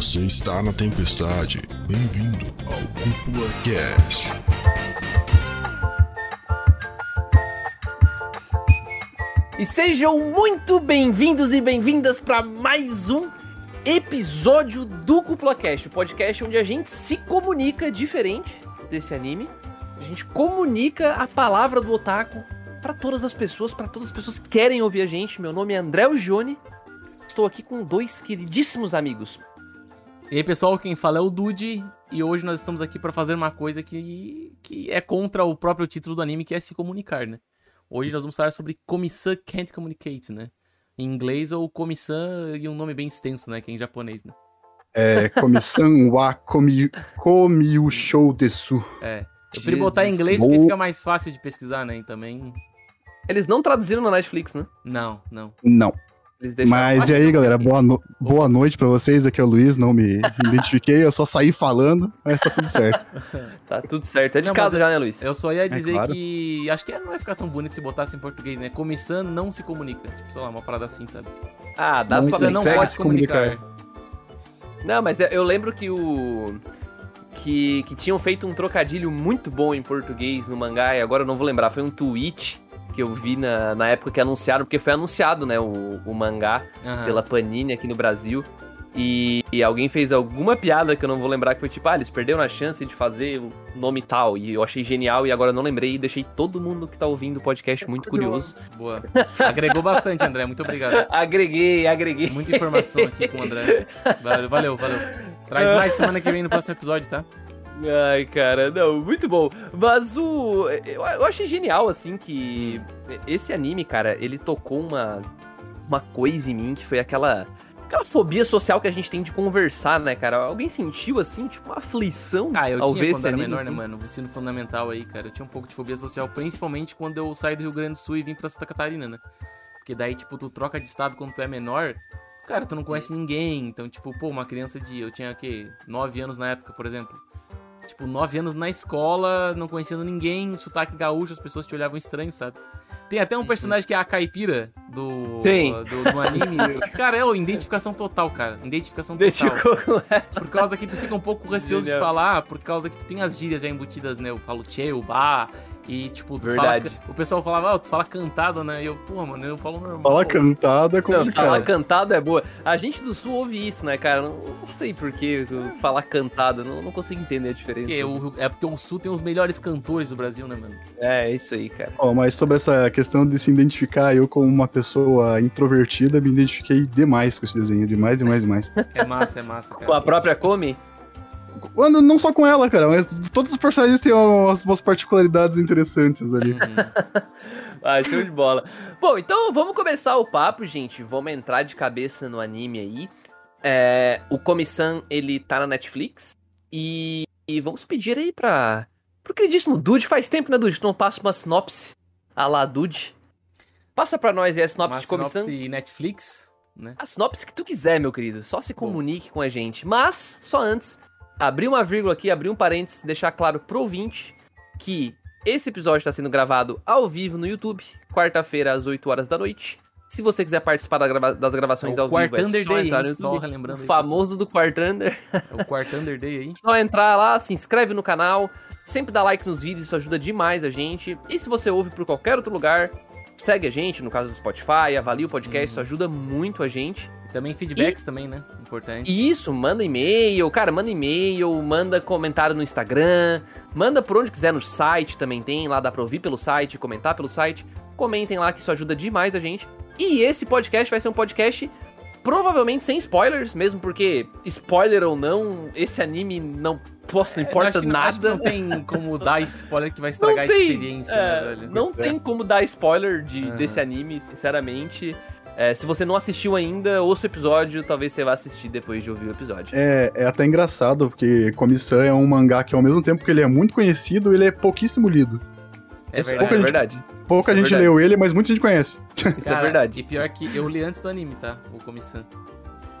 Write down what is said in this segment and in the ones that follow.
Você está na tempestade. Bem-vindo ao Cúpula Cast. E sejam muito bem-vindos e bem-vindas para mais um episódio do Cúpula Cast, o podcast onde a gente se comunica diferente desse anime. A gente comunica a palavra do otaku para todas as pessoas, para todas as pessoas que querem ouvir a gente. Meu nome é André Gione. Estou aqui com dois queridíssimos amigos. E aí, pessoal, quem fala é o Dude, e hoje nós estamos aqui para fazer uma coisa que, que é contra o próprio título do anime, que é se comunicar, né? Hoje nós vamos falar sobre Komisan Can't Communicate, né? Em inglês ou Komisan e um nome bem extenso, né? Que é em japonês, né? É, Komisan wa komi, komiu shou desu. É. Eu prefiro botar em inglês porque fica mais fácil de pesquisar, né? E também. Eles não traduziram na Netflix, né? Não, não. Não. Mas e aí, galera, boa, no... boa noite pra vocês. Aqui é o Luiz, não me identifiquei, eu só saí falando, mas tá tudo certo. tá tudo certo. É de não, casa já, né, Luiz? Eu só ia dizer é claro. que. Acho que não vai ficar tão bonito se botasse em português, né? Comissão não se comunica. Tipo, sei lá, uma parada assim, sabe? Ah, dá pra Comissão não pode se comunicar. comunicar. Não, mas eu lembro que o. Que, que tinham feito um trocadilho muito bom em português no mangá, e agora eu não vou lembrar, foi um tweet que eu vi na, na época que anunciaram, porque foi anunciado, né, o, o mangá uhum. pela Panini aqui no Brasil. E, e, alguém fez alguma piada que eu não vou lembrar, que foi tipo, ah, eles perderam a chance de fazer o nome tal. E eu achei genial e agora não lembrei e deixei todo mundo que tá ouvindo o podcast muito curioso. Boa. Agregou bastante, André. Muito obrigado. agreguei, agreguei. Muita informação aqui com o André. Valeu, valeu, valeu. Traz mais semana que vem no próximo episódio, tá? Ai, cara, não, muito bom. Mas o. Eu, eu achei genial, assim, que esse anime, cara, ele tocou uma, uma coisa em mim que foi aquela. Aquela fobia social que a gente tem de conversar, né, cara? Alguém sentiu, assim, tipo, uma aflição ah, eu ao tinha ver quando esse era anime, menor, assim? né, mano? Ensino fundamental aí, cara. Eu tinha um pouco de fobia social, principalmente quando eu saí do Rio Grande do Sul e vim pra Santa Catarina, né? Porque daí, tipo, tu troca de estado quando tu é menor, cara, tu não conhece ninguém. Então, tipo, pô, uma criança de. Eu tinha, o quê? 9 anos na época, por exemplo. Tipo, nove anos na escola, não conhecendo ninguém, sotaque gaúcho, as pessoas te olhavam estranho, sabe? Tem até um personagem que é a caipira do, Tem. do, do anime. cara, é, ó, identificação total, cara. Identificação total. Por causa que tu fica um pouco receoso de falar, por causa que tu tem as gírias já embutidas, né? Eu falo tchê, o bar, e, tipo, Verdade. Fala, o pessoal falava, ah, tu fala cantado, né? E eu, pô, mano, eu falo normal. Fala cantado é complicado. falar cantado é boa. A gente do Sul ouve isso, né, cara? Não, não sei por que falar cantado, não, não consigo entender a diferença. Porque o, é porque o Sul tem os melhores cantores do Brasil, né, mano? É, é isso aí, cara. Oh, mas sobre essa questão de se identificar, eu como uma pessoa introvertida, me identifiquei demais com esse desenho, demais, demais, demais. É massa, é massa, cara. Com a própria Come? Não só com ela, cara, mas todos os personagens têm umas, umas particularidades interessantes ali. Uhum. ah, show de bola. Bom, então vamos começar o papo, gente. Vamos entrar de cabeça no anime aí. É, o Comissão, ele tá na Netflix. E, e, vamos pedir aí pra. Pro queridíssimo Dude. Faz tempo, né, Dude? Que não passa uma sinopse a lá Dude. Passa pra nós aí a sinopse uma de Comissão. Sinopse Netflix, né? A sinopse que tu quiser, meu querido. Só se comunique Bom. com a gente. Mas, só antes, abrir uma vírgula aqui, abrir um parênteses, deixar claro pro ouvinte que esse episódio está sendo gravado ao vivo no YouTube, quarta-feira às 8 horas da noite. Se você quiser participar da grava das gravações é ao vivo, é só Day, entrar no YouTube. Só relembrando o famoso do Quartander. É o Quartander Day aí. Só entrar lá, se inscreve no canal, sempre dá like nos vídeos, isso ajuda demais a gente. E se você ouve por qualquer outro lugar, segue a gente, no caso do Spotify, avalia o podcast, uhum. isso ajuda muito a gente. Também feedbacks e... também, né? Importante. Isso, manda e-mail, cara, manda e-mail, manda comentário no Instagram, manda por onde quiser no site, também tem, lá dá pra ouvir pelo site, comentar pelo site. Comentem lá que isso ajuda demais a gente. E esse podcast vai ser um podcast provavelmente sem spoilers, mesmo porque, spoiler ou não, esse anime não posso, não importa acho que, nada. Acho que não tem como dar spoiler que vai estragar tem, a experiência, né, é, né, velho? Não é. tem como dar spoiler de, uhum. desse anime, sinceramente. É, se você não assistiu ainda, ouça o episódio, talvez você vá assistir depois de ouvir o episódio. É, é até engraçado, porque Comissão é um mangá que ao mesmo tempo que ele é muito conhecido, ele é pouquíssimo lido. É verdade. Pouca é gente, verdade. Pouca Isso gente é leu ele, mas muita gente conhece. Isso Cara, é verdade. E pior que eu li antes do anime, tá? O Comissão.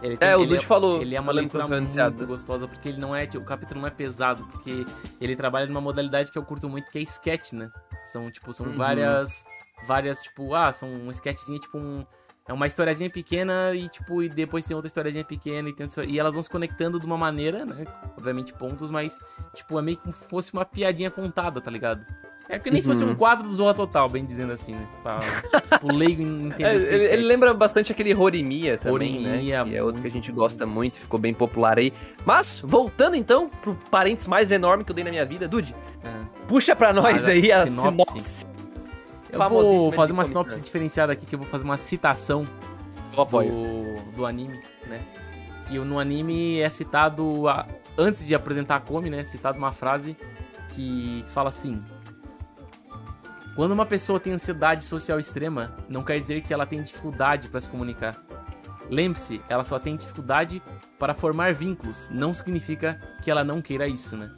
Ele tem, é, o Dude é, falou. Ele é uma leitura muito gostosa, porque ele não é. O capítulo não é pesado, porque ele trabalha numa modalidade que eu curto muito, que é sketch, né? São, tipo, são uhum. várias. Várias, tipo, ah, são um sketchzinho, tipo um é uma historiazinha pequena e, tipo, e depois tem outra historiazinha pequena e, tem outra... e elas vão se conectando de uma maneira, né? Obviamente pontos, mas, tipo, é meio se fosse uma piadinha contada, tá ligado? É que nem uhum. se fosse um uhum. quadro do Zorra Total, bem dizendo assim, né? Pra o leigo entender. É, ele, ele, lembra bastante aquele Rorimia também, Rorimia, né? Que é outro que a gente gosta muito, ficou bem popular aí. Mas, voltando então pro parênteses mais enorme que eu dei na minha vida, Dude, é. puxa pra nós aí a sinopse. sinopse. Eu vou fazer uma sinopse diferenciada aqui, que eu vou fazer uma citação do, do anime, né? Que no anime é citado, a, antes de apresentar a Komi, né? É citado uma frase que fala assim... Quando uma pessoa tem ansiedade social extrema, não quer dizer que ela tem dificuldade para se comunicar. Lembre-se, ela só tem dificuldade para formar vínculos, não significa que ela não queira isso, né?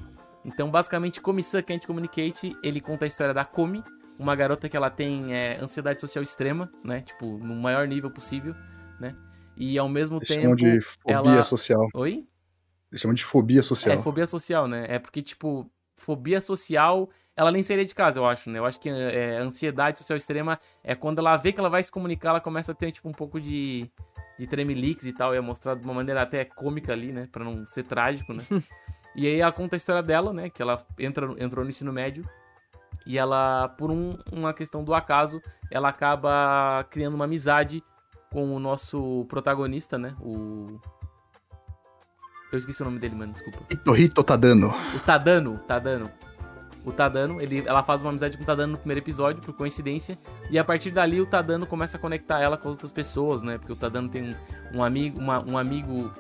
Então, basicamente, Komi-san Can't Communicate, ele conta a história da Komi, uma garota que ela tem é, ansiedade social extrema, né? Tipo, no maior nível possível, né? E ao mesmo Eles tempo. De fobia ela... social. Oi? Eles chamam de fobia social. É, fobia social, né? É porque, tipo, fobia social, ela nem seria de casa, eu acho, né? Eu acho que é, ansiedade social extrema é quando ela vê que ela vai se comunicar, ela começa a ter, tipo, um pouco de, de tremeliques e tal, e é mostrado de uma maneira até cômica ali, né? Pra não ser trágico, né? e aí ela conta a história dela, né? Que ela entra, entrou no ensino médio e ela, por um, uma questão do acaso, ela acaba criando uma amizade com o nosso protagonista, né? O. Eu esqueci o nome dele, mano, desculpa. Hito Tadano. O Tadano, Tadano. O Tadano, ele, ela faz uma amizade com o Tadano no primeiro episódio, por coincidência. E a partir dali o Tadano começa a conectar ela com as outras pessoas, né? Porque o Tadano tem um, um amigo, uma, um amigo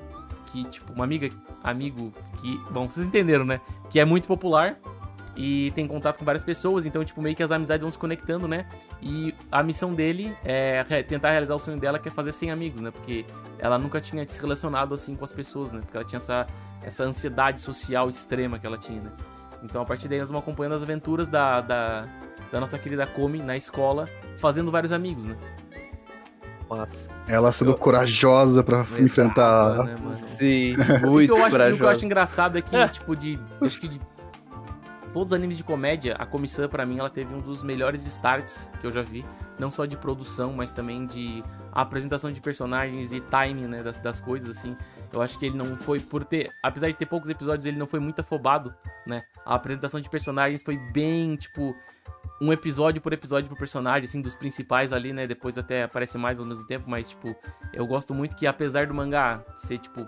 que, tipo, uma amiga, amigo que. Bom, vocês entenderam, né? Que é muito popular e tem contato com várias pessoas, então, tipo, meio que as amizades vão se conectando, né? E a missão dele é tentar realizar o sonho dela, que é fazer 100 amigos, né? Porque ela nunca tinha se relacionado assim com as pessoas, né? Porque ela tinha essa, essa ansiedade social extrema que ela tinha, né? Então, a partir daí, nós vamos acompanhando as aventuras da, da, da nossa querida Komi na escola, fazendo vários amigos, né? Nossa. Ela sendo eu... corajosa pra enfrentar. Né, Sim, muito o que eu acho, corajosa. O que eu acho engraçado é que, tipo, de. Acho que de todos os animes de comédia, a comissão para mim ela teve um dos melhores starts que eu já vi, não só de produção, mas também de apresentação de personagens e timing, né, das, das coisas assim. Eu acho que ele não foi por ter, apesar de ter poucos episódios, ele não foi muito afobado, né? A apresentação de personagens foi bem, tipo, um episódio por episódio pro personagem, assim, dos principais ali, né? Depois até aparece mais ao mesmo tempo, mas, tipo, eu gosto muito que apesar do mangá ser, tipo,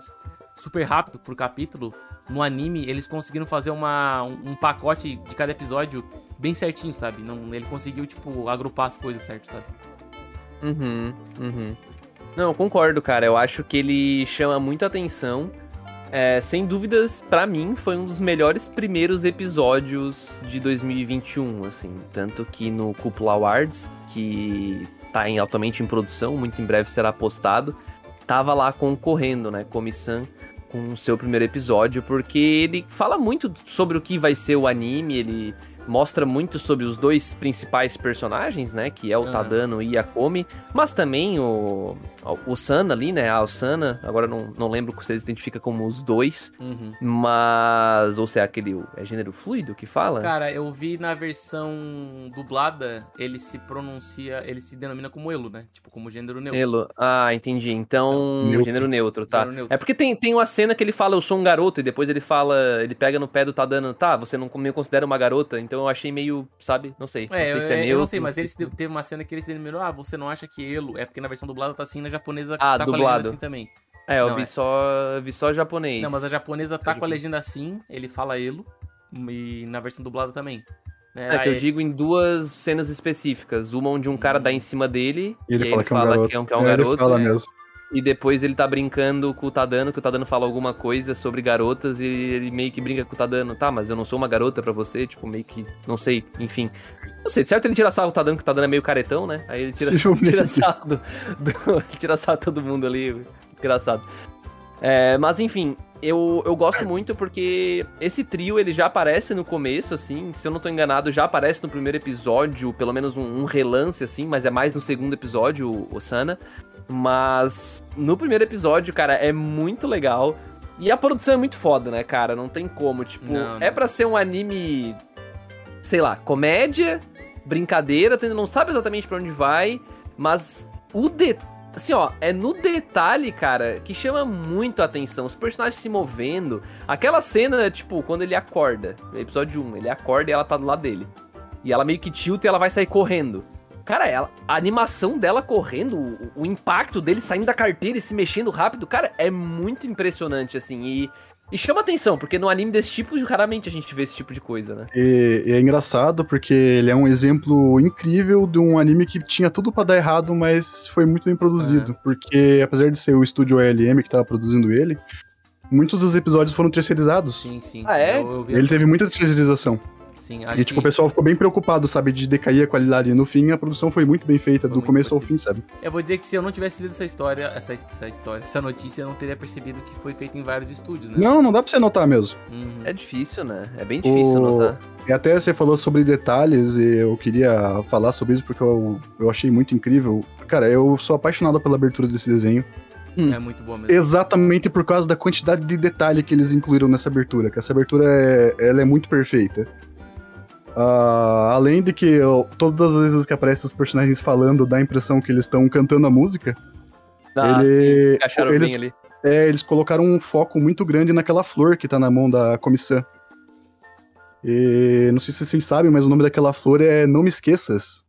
super rápido por capítulo, no anime eles conseguiram fazer uma, um, um pacote de cada episódio bem certinho, sabe? Não, ele conseguiu, tipo, agrupar as coisas certo, sabe? Uhum, uhum. Não, concordo, cara. Eu acho que ele chama muito atenção. É, sem dúvidas, para mim, foi um dos melhores primeiros episódios de 2021, assim. Tanto que no Cúpula Awards, que tá em, altamente em produção, muito em breve será postado, tava lá concorrendo, né? Comissão com o seu primeiro episódio, porque ele fala muito sobre o que vai ser o anime, ele mostra muito sobre os dois principais personagens, né? Que é o Tadano e a Komi, mas também o, o Sana ali, né? A Osana, agora não, não lembro se eles identifica como os dois, uhum. mas. Ou se é aquele. É gênero fluido que fala? Cara, eu vi na versão dublada, ele se pronuncia, ele se denomina como Elo, né? Tipo, como gênero neutro. Elo. Ah, entendi. Então, neutro. gênero neutro, tá? Gênero neutro. É porque tem, tem uma cena que ele fala, eu sou um garoto, e depois ele fala, ele pega no pé do Tadano, tá, você não me considera uma garota, então eu achei meio, sabe? Não sei. É, não sei se é, neutro, eu não sei, mas ele teve uma cena que ele se denominou, ah, você não acha que Elo, é porque na versão dublada tá assim, na japonesa ah, tá dublado. com a legenda assim também. É, eu não, vi, é. Só, vi só japonês. Não, mas a japonesa tá com a legenda assim, ele fala Elo, e na versão dublada também. É, é que eu digo em duas cenas específicas. Uma onde um cara dá em cima dele. E ele, fala, ele que é um garoto. Que é um, que é um é, garoto. Ele fala mesmo. E depois ele tá brincando com o Tadano, que o Tadano fala alguma coisa sobre garotas e ele meio que brinca com o Tadano. Tá, mas eu não sou uma garota para você, tipo, meio que. Não sei, enfim. Não sei, de certo ele tira sarro o Tadano, que o Tadano é meio caretão, né? Aí ele tira, tira sarro do, do, tira sarro todo mundo ali. Engraçado. É, mas enfim, eu, eu gosto muito porque esse trio ele já aparece no começo, assim. Se eu não tô enganado, já aparece no primeiro episódio, pelo menos um, um relance, assim, mas é mais no segundo episódio, o, o Sana. Mas no primeiro episódio, cara, é muito legal. E a produção é muito foda, né, cara? Não tem como. Tipo, não, não. é para ser um anime, sei lá, comédia, brincadeira, tu ainda não sabe exatamente para onde vai, mas o detalhe assim, ó, é no detalhe, cara, que chama muito a atenção. Os personagens se movendo. Aquela cena, tipo, quando ele acorda, episódio 1, ele acorda e ela tá do lado dele. E ela meio que tilta e ela vai sair correndo. Cara, ela, a animação dela correndo, o, o, impacto dele saindo da carteira e se mexendo rápido, cara, é muito impressionante, assim. E, e chama atenção, porque no anime desse tipo, raramente a gente vê esse tipo de coisa, né? E, e é engraçado, porque ele é um exemplo incrível de um anime que tinha tudo para dar errado, mas foi muito bem produzido. É. Porque, apesar de ser o estúdio ALM que tava produzindo ele, muitos dos episódios foram terceirizados. Sim, sim. Ah, é? Eu, eu ele teve muita terceirização. Sim, acho e, tipo, que... o pessoal ficou bem preocupado, sabe, de decair a qualidade. No fim, a produção foi muito bem feita, foi do começo possível. ao fim, sabe? Eu vou dizer que se eu não tivesse lido essa história, essa, essa história, essa notícia, eu não teria percebido que foi feita em vários estúdios, né? Não, não dá pra você notar mesmo. Uhum. É difícil, né? É bem difícil o... notar. E até você falou sobre detalhes, e eu queria falar sobre isso porque eu, eu achei muito incrível. Cara, eu sou apaixonado pela abertura desse desenho. Hum. É muito boa mesmo. Exatamente por causa da quantidade de detalhe que eles incluíram nessa abertura, que essa abertura é, ela é muito perfeita. Uh, além de que eu, todas as vezes que aparecem os personagens falando, dá a impressão que eles estão cantando a música. Ah, ele, sim, eles, ali. É, eles colocaram um foco muito grande naquela flor que tá na mão da comissão. E não sei se vocês sabem, mas o nome daquela flor é Não Me Esqueças.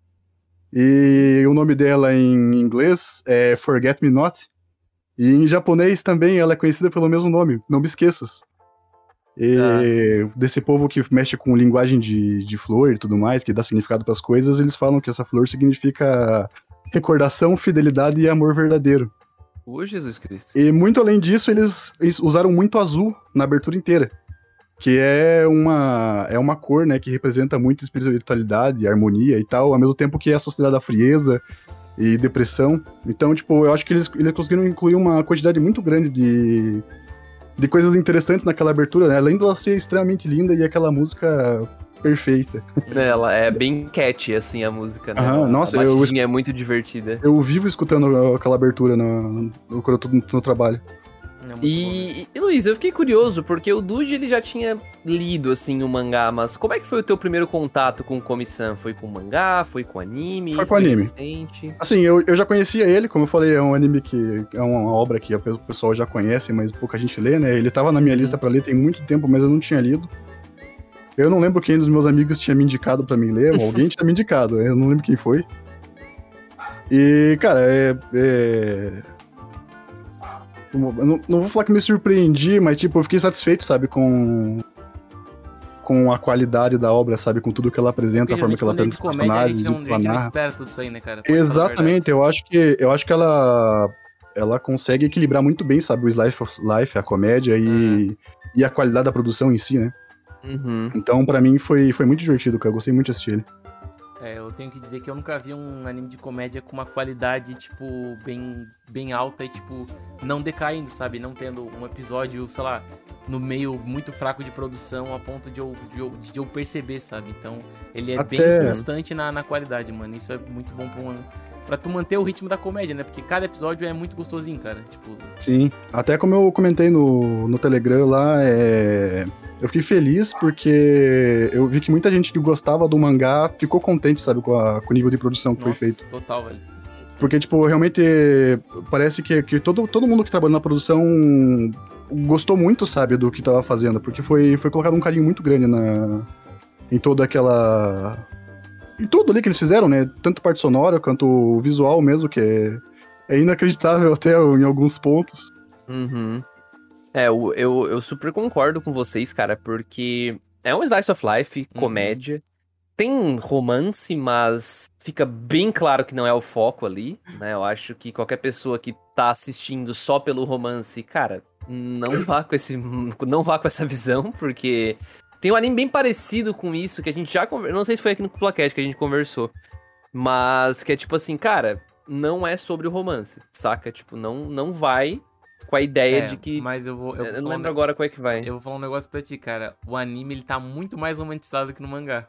E o nome dela em inglês é Forget Me Not. E em japonês também ela é conhecida pelo mesmo nome, Não Me Esqueças. E ah. desse povo que mexe com linguagem de, de flor e tudo mais, que dá significado para as coisas, eles falam que essa flor significa recordação, fidelidade e amor verdadeiro. Ô, Jesus Cristo. E muito além disso, eles, eles, usaram muito azul na abertura inteira. Que é uma, é uma cor, né, que representa muito espiritualidade, harmonia e tal, ao mesmo tempo que é associada à frieza e depressão. Então, tipo, eu acho que eles, eles conseguiram incluir uma quantidade muito grande de, de coisas interessantes naquela abertura, né? Além dela ser extremamente linda e aquela música perfeita. Ela é bem catchy, assim, a música, né? Aham, nossa, a eu... é muito divertida. Eu vivo escutando aquela abertura no, no, quando eu tô no, no trabalho. E, e, Luiz, eu fiquei curioso, porque o Dude ele já tinha lido, assim, o mangá, mas como é que foi o teu primeiro contato com o Komi-san? Foi com mangá? Foi com anime? Foi com foi anime. Recente? Assim, eu, eu já conhecia ele, como eu falei, é um anime que é uma obra que o pessoal já conhece, mas pouca gente lê, né? Ele tava na minha uhum. lista para ler tem muito tempo, mas eu não tinha lido. Eu não lembro quem dos meus amigos tinha me indicado para mim ler, alguém tinha me indicado, eu não lembro quem foi. E, cara, é, é não, não vou falar que me surpreendi, mas tipo, eu fiquei satisfeito, sabe, com com a qualidade da obra, sabe? Com tudo que ela apresenta, a forma que ela apresenta os personagens. A gente, não, a gente não espera tudo isso aí, né, cara? Pode Exatamente, eu acho que eu acho que ela ela consegue equilibrar muito bem, sabe, o slice of life, a comédia e, uhum. e a qualidade da produção em si, né? Uhum. Então, para mim foi, foi muito divertido, cara. Eu gostei muito de assistir ele. É, eu tenho que dizer que eu nunca vi um anime de comédia com uma qualidade, tipo, bem, bem alta e, tipo, não decaindo, sabe? Não tendo um episódio, sei lá, no meio muito fraco de produção a ponto de eu, de eu, de eu perceber, sabe? Então, ele é Até... bem constante na, na qualidade, mano. Isso é muito bom pra, um, pra tu manter o ritmo da comédia, né? Porque cada episódio é muito gostosinho, cara. Tipo... Sim. Até como eu comentei no, no Telegram lá, é eu fiquei feliz porque eu vi que muita gente que gostava do mangá ficou contente, sabe, com, a, com o nível de produção que Nossa, foi feito. Total, velho. Porque, tipo, realmente parece que, que todo, todo mundo que trabalhou na produção gostou muito, sabe, do que tava fazendo. Porque foi, foi colocado um carinho muito grande na, em toda aquela. Em tudo ali que eles fizeram, né? Tanto parte sonora quanto visual mesmo, que é, é inacreditável até em alguns pontos. Uhum. É, eu, eu, eu, super concordo com vocês, cara, porque é um slice of life, uhum. comédia. Uhum. Tem romance, mas fica bem claro que não é o foco ali, né? Eu acho que qualquer pessoa que tá assistindo só pelo romance, cara, não vá com esse não vá com essa visão, porque tem um anime bem parecido com isso que a gente já conversou, não sei se foi aqui no Plaquete que a gente conversou, mas que é tipo assim, cara, não é sobre o romance, saca? Tipo, não não vai com a ideia é, de que. Mas eu vou. Eu, eu não lembro um... agora qual é que vai. Eu vou falar um negócio pra ti, cara. O anime ele tá muito mais romantizado que no mangá.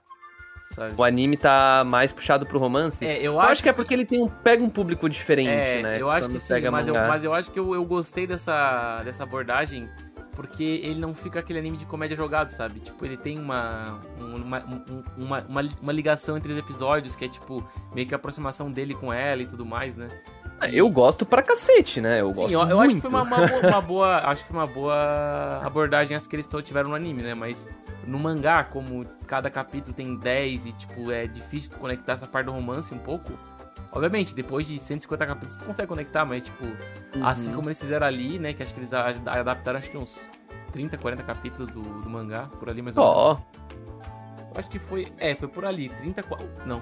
Sabe? O anime tá mais puxado pro romance? É, eu, eu acho, acho que, é porque ele tem um, pega um público diferente, é, né? Eu acho que sim, mas eu, mas eu acho que eu, eu gostei dessa, dessa abordagem porque ele não fica aquele anime de comédia jogado, sabe? Tipo, ele tem uma uma, uma, uma, uma ligação entre os episódios, que é tipo, meio que a aproximação dele com ela e tudo mais, né? Eu gosto pra cacete, né? Eu Sim, gosto eu, eu acho que foi uma, uma boa, uma boa- Acho que foi uma boa abordagem essa que eles tiveram no anime, né? Mas no mangá, como cada capítulo tem 10 e, tipo, é difícil tu conectar essa parte do romance um pouco. Obviamente, depois de 150 capítulos tu consegue conectar, mas, tipo, Uhum. assim como eles fizeram ali, né? Que acho que eles adaptaram, acho que uns 30, 40 capítulos do, do mangá, por ali mais ou Ó. menos. Eu Acho que foi. É, foi por ali. 30. qua- Não,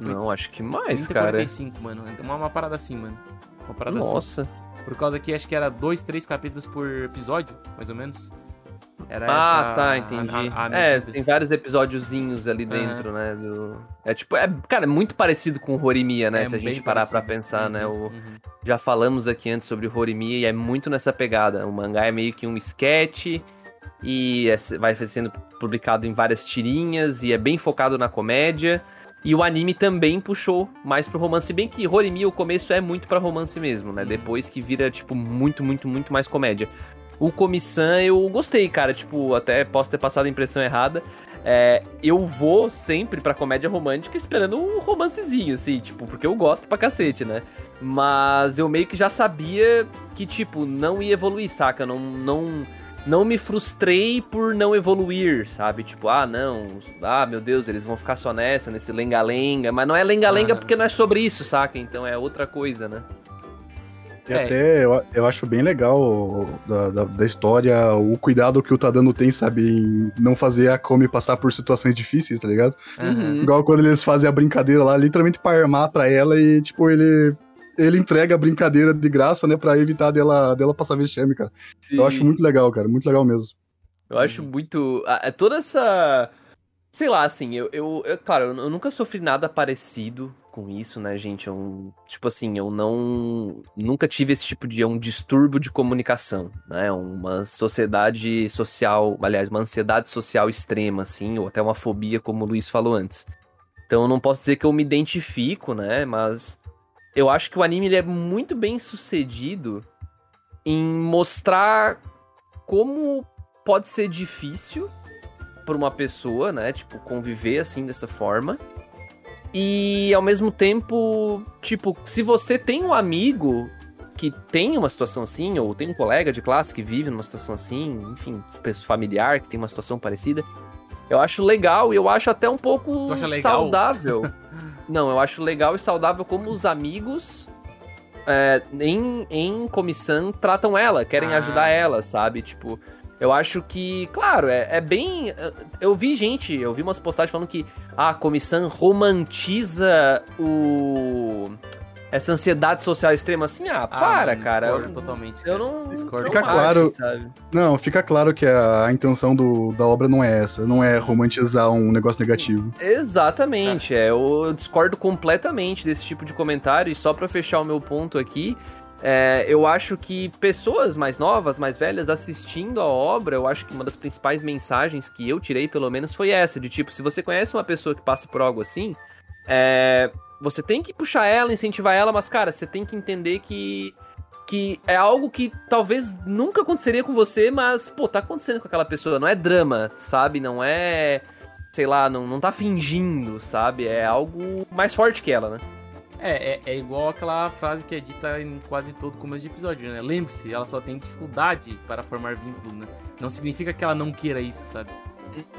Não, acho que mais, 30, cara. 45, mano. Uma, uma parada assim, mano. Uma parada assim. Nossa. Por causa que acho que era dois, três capítulos por episódio, mais ou menos. Era Ah, essa tá, a- entendi. a- a é, medida. tem vários episódiozinhos ali dentro, né? do- É tipo, é, cara, é muito parecido com o Horimiya, né? É Se a gente parar pra parecido. pensar, né? Uhum, O... uhum. Já falamos aqui antes sobre o Horimiya e é muito nessa pegada. O mangá é meio que um sketch e é- vai sendo publicado em várias tirinhas e é bem focado na comédia. E o anime também puxou mais pro romance, bem que Horimiya o começo é muito pra romance mesmo, né? Uhum. Depois que vira tipo muito, muito, muito mais comédia. O Komi-san eu gostei, cara, tipo, até posso ter passado a impressão errada. É, eu vou sempre pra comédia romântica esperando um romancezinho, assim, tipo, porque eu gosto pra cacete, né? Mas eu meio que já sabia que, tipo, não ia evoluir, saca? Não, não, não me frustrei por não evoluir, sabe? Tipo, ah, não, ah, meu Deus, eles vão ficar só nessa, nesse lenga-lenga. Mas não é lenga-lenga Ah. porque não é sobre isso, saca? Então é outra coisa, né? E É. até eu, eu acho bem legal da, da, da história o cuidado que o Tadano tem, sabe, em não fazer a Komi passar por situações difíceis, tá ligado? Uhum. Igual quando eles fazem a brincadeira lá, literalmente pra armar pra ela e, tipo, ele. Ele entrega a brincadeira de graça, né, pra evitar dela, dela passar vexame, cara. Eu acho muito legal, cara, muito legal mesmo. Eu acho muito. a- a- Toda essa. Sei lá, assim, eu, eu, eu- Claro, eu, nunca sofri nada parecido com isso, né, gente? Eu, tipo assim, eu não. Nunca tive esse tipo de. um distúrbio de comunicação, né? Uma sociedade social. Aliás, uma ansiedade social extrema, assim, ou até uma fobia, como o Luiz falou antes. Então eu não posso dizer que eu me identifico, né? Mas eu acho que o anime ele é muito bem sucedido em mostrar como pode ser difícil para uma pessoa, né? Tipo, conviver assim dessa forma. E ao mesmo tempo, tipo, se você tem um amigo que tem uma situação assim, ou tem um colega de classe que vive numa situação assim, enfim, familiar que tem uma situação parecida, eu acho legal e eu acho até um pouco saudável. Não, eu acho legal e saudável como os amigos é, em, em comissão tratam ela, querem Ah. ajudar ela, sabe? Tipo, eu acho que, claro, é, é bem. Eu vi gente, eu vi umas postagens falando que ah, a comissão romantiza o. Essa ansiedade social extrema assim, ah, para, mano, cara. Discordo Eu, totalmente. eu não. Discordo. não Fica acho, claro- sabe? Não, fica claro que a, a intenção do, da obra não é essa, não é romantizar um negócio negativo. Exatamente, é. Eu, eu discordo completamente desse tipo de comentário. E só pra fechar o meu ponto aqui, é, eu acho que pessoas mais novas, mais velhas, assistindo a obra, eu acho que uma das principais mensagens que eu tirei, pelo menos, foi essa: de tipo, se você conhece uma pessoa que passa por algo assim, é, você tem que puxar ela, incentivar ela, mas, cara, você tem que entender que. Que é algo que talvez nunca aconteceria com você, mas, pô, tá acontecendo com aquela pessoa. Não é drama, sabe? Não é sei lá, não, não tá fingindo, sabe? É algo mais forte que ela, né? É, é, é igual aquela frase que é dita em quase todo começo de episódio, né? Lembre-se, ela só tem dificuldade para formar vínculo, né? Não significa que ela não queira isso, sabe?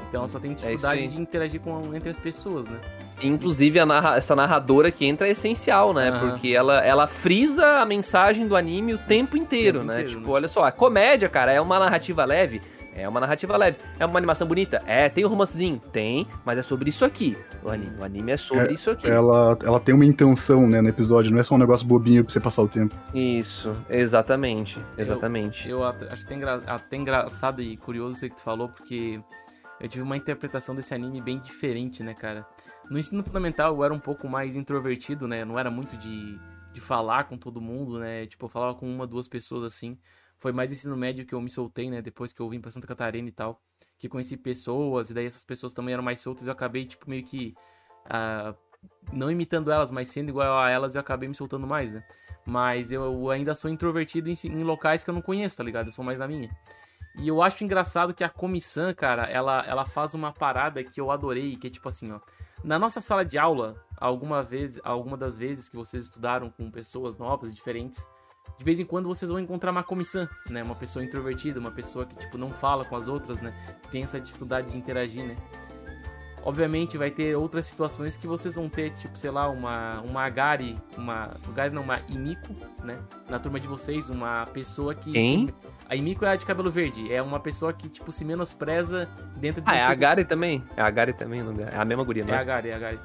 Então ela só tem dificuldade aí. de interagir com, entre as pessoas, né? Inclusive, a narra- essa narradora que entra é essencial, né? Aham. Porque ela, ela frisa a mensagem do anime o tempo inteiro, tempo né? inteiro, tipo, né? olha só, a comédia, cara, é uma narrativa leve. É uma narrativa leve. É uma animação bonita? É. Tem um romancezinho? Tem. Mas é sobre isso aqui. O anime, o anime é sobre isso aqui. Ela, ela tem uma intenção, né, no episódio, não é só um negócio bobinho pra você passar o tempo. Isso, exatamente. Exatamente. Eu at- acho até, engra- até engraçado e curioso isso aí que tu falou, porque eu tive uma interpretação desse anime bem diferente, né, cara? No ensino fundamental eu era um pouco mais introvertido, né? Não era muito de, de falar com todo mundo, né? Tipo, eu falava com uma, duas pessoas assim. Foi mais ensino médio que eu me soltei, né? Depois que eu vim pra Santa Catarina e tal. Que conheci pessoas, e daí essas pessoas também eram mais soltas eu acabei, tipo, meio que. ah, não imitando elas, mas sendo igual a elas, eu acabei me soltando mais, né? Mas eu ainda sou introvertido em, em locais que eu não conheço, tá ligado? Eu sou mais na minha. E eu acho engraçado que a comissão, cara, ela, ela faz uma parada que eu adorei, que é tipo assim, ó. Na nossa sala de aula, alguma vez, alguma das vezes que vocês estudaram com pessoas novas, diferentes, de vez em quando vocês vão encontrar uma comissão, né? Uma pessoa introvertida, uma pessoa que, tipo, não fala com as outras, né? Que tem essa dificuldade de interagir, né? Obviamente vai ter outras situações que vocês vão ter, tipo, sei lá, uma, uma Agari, uma. Agari não, uma Imiko, né? Na turma de vocês, uma pessoa que. Quem? se- a Imiko é a de cabelo verde. É uma pessoa que, tipo, se menospreza dentro de Ah, um é a Gary também? É a Gary também, o nome dela. é a mesma guria, É né? a Gary, é a Gary.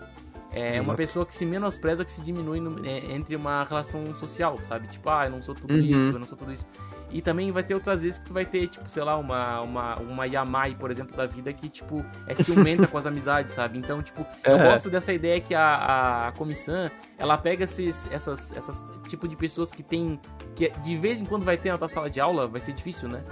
É uma Exato. pessoa que se menospreza, que se diminui no- é, entre uma relação social, sabe? Tipo, ah, eu não sou tudo Uhum. isso, eu não sou tudo isso. E também vai ter outras vezes que tu vai ter, tipo, sei lá, uma, uma, uma Yamai, por exemplo, da vida, que, tipo, é ciumenta com as amizades, sabe? Então, tipo, eu Aham. gosto dessa ideia que a, a comissão, ela pega esses, essas, essas tipo de pessoas que tem, que de vez em quando vai ter na tua sala de aula, vai ser difícil, né?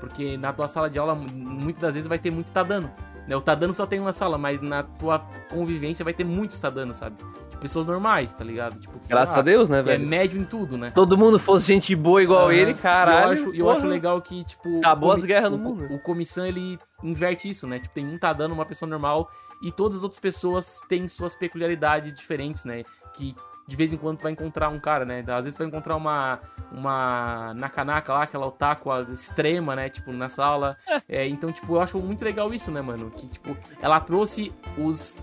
Porque na tua sala de aula, mu- muitas das vezes vai ter muito Tadano. Né? O Tadano só tem uma sala, mas na tua convivência vai ter muitos Tadano, sabe? Tipo, pessoas normais, tá ligado? Tipo, que, Graças ah, a Deus, né, é velho? médio em tudo, né? Todo mundo fosse gente boa igual ele, caralho. E eu acho, eu acho legal que, tipo. Acabou o as guerras no o, mundo. O comissão, ele inverte isso, né? Tipo, tem um dando uma pessoa normal e todas as outras pessoas têm suas peculiaridades diferentes, né? Que de vez em quando tu vai encontrar um cara, né? Às vezes tu vai encontrar uma, uma Nakanaka lá, aquela otaku extrema, né? Tipo, na sala. É, então, tipo, eu acho muito legal isso, né, mano? Que, tipo, ela trouxe os.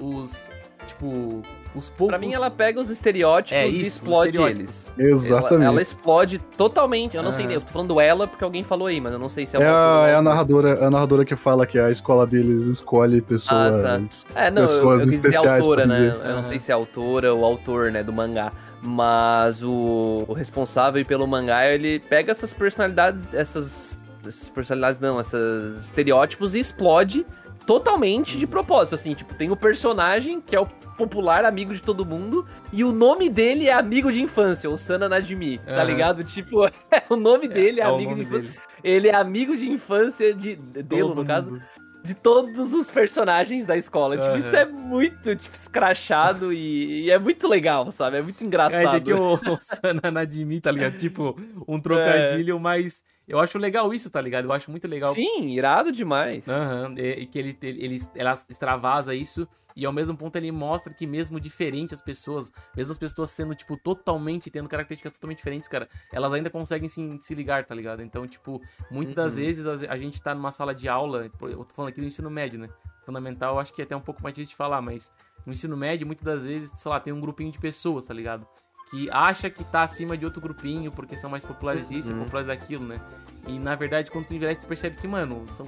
Os. Tipo. Os poucos. Pra mim, ela pega os estereótipos É e isso, os explode estereótipos. eles. Exatamente. Ela, ela explode totalmente. Eu não sei Aham. nem. Eu tô falando ela porque alguém falou aí, mas eu não sei se é, É a, é a narradora, é a narradora que fala que a escola deles escolhe pessoas. É, não, eu, eu pessoas quis dizer especiais, autora, por né? dizer. Eu não Aham. sei se é autora ou autor, né, do mangá. Mas o, o responsável pelo mangá, ele pega essas personalidades, essas. Essas personalidades não, esses estereótipos e explode totalmente de propósito. Assim, tipo, tem o personagem que é o popular amigo de todo mundo, e o nome dele é amigo de infância, o Sana Najimi, tá ligado? Tipo, o nome dele é, É amigo de infância. Ele é amigo de infância de. Dele, no caso mundo. de todos os personagens da escola. Tipo, Aham. isso é muito, tipo, escrachado e, e é muito legal, sabe? É muito engraçado. É, esse aqui é o, o Sana Nadimi, tá ligado? Tipo, um trocadilho, mas eu acho legal isso, tá ligado? Eu acho muito legal. Sim, irado demais. Aham, e, e que ele, ele, ele- ela extravasa isso e ao mesmo ponto ele mostra que mesmo diferente as pessoas, mesmo as pessoas sendo, tipo, totalmente, tendo características totalmente diferentes, cara, elas ainda conseguem se, se ligar, tá ligado? Então, tipo, muitas das Uhum. vezes a, a gente tá numa sala de aula, eu tô falando aqui do ensino médio, né? Fundamental, eu acho que é até um pouco mais difícil de falar, mas no ensino médio, muitas das vezes, sei lá, tem um grupinho de pessoas, tá ligado? Que acha que tá acima de outro grupinho porque são mais populares isso Uhum. populares aquilo, né? E na verdade, quando tu envelhece, tu percebe que, mano, são...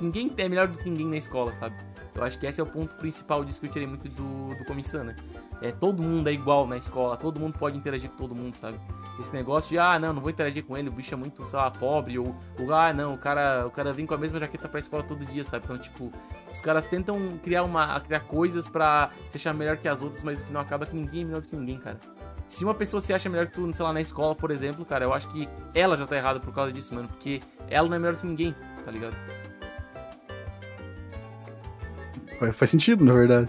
ninguém é melhor do que ninguém na escola, sabe? Eu acho que esse é o ponto principal disso que eu tirei muito do, do comissão, né? É, todo mundo é igual na escola, todo mundo pode interagir com todo mundo, sabe? Esse negócio de, ah, não, não vou interagir com ele, o bicho é muito, sei lá, pobre, ou, ou ah, não, o cara, o cara vem com a mesma jaqueta pra escola todo dia, sabe? Então, tipo, os caras tentam criar uma criar coisas pra se achar melhor que as outras, mas no final acaba que ninguém é melhor do que ninguém, cara. Se uma pessoa se acha melhor que tu, sei lá, na escola, por exemplo, cara, eu acho que ela já tá errada por causa disso, mano. Porque ela não é melhor que ninguém, tá ligado? Faz, sentido, na verdade.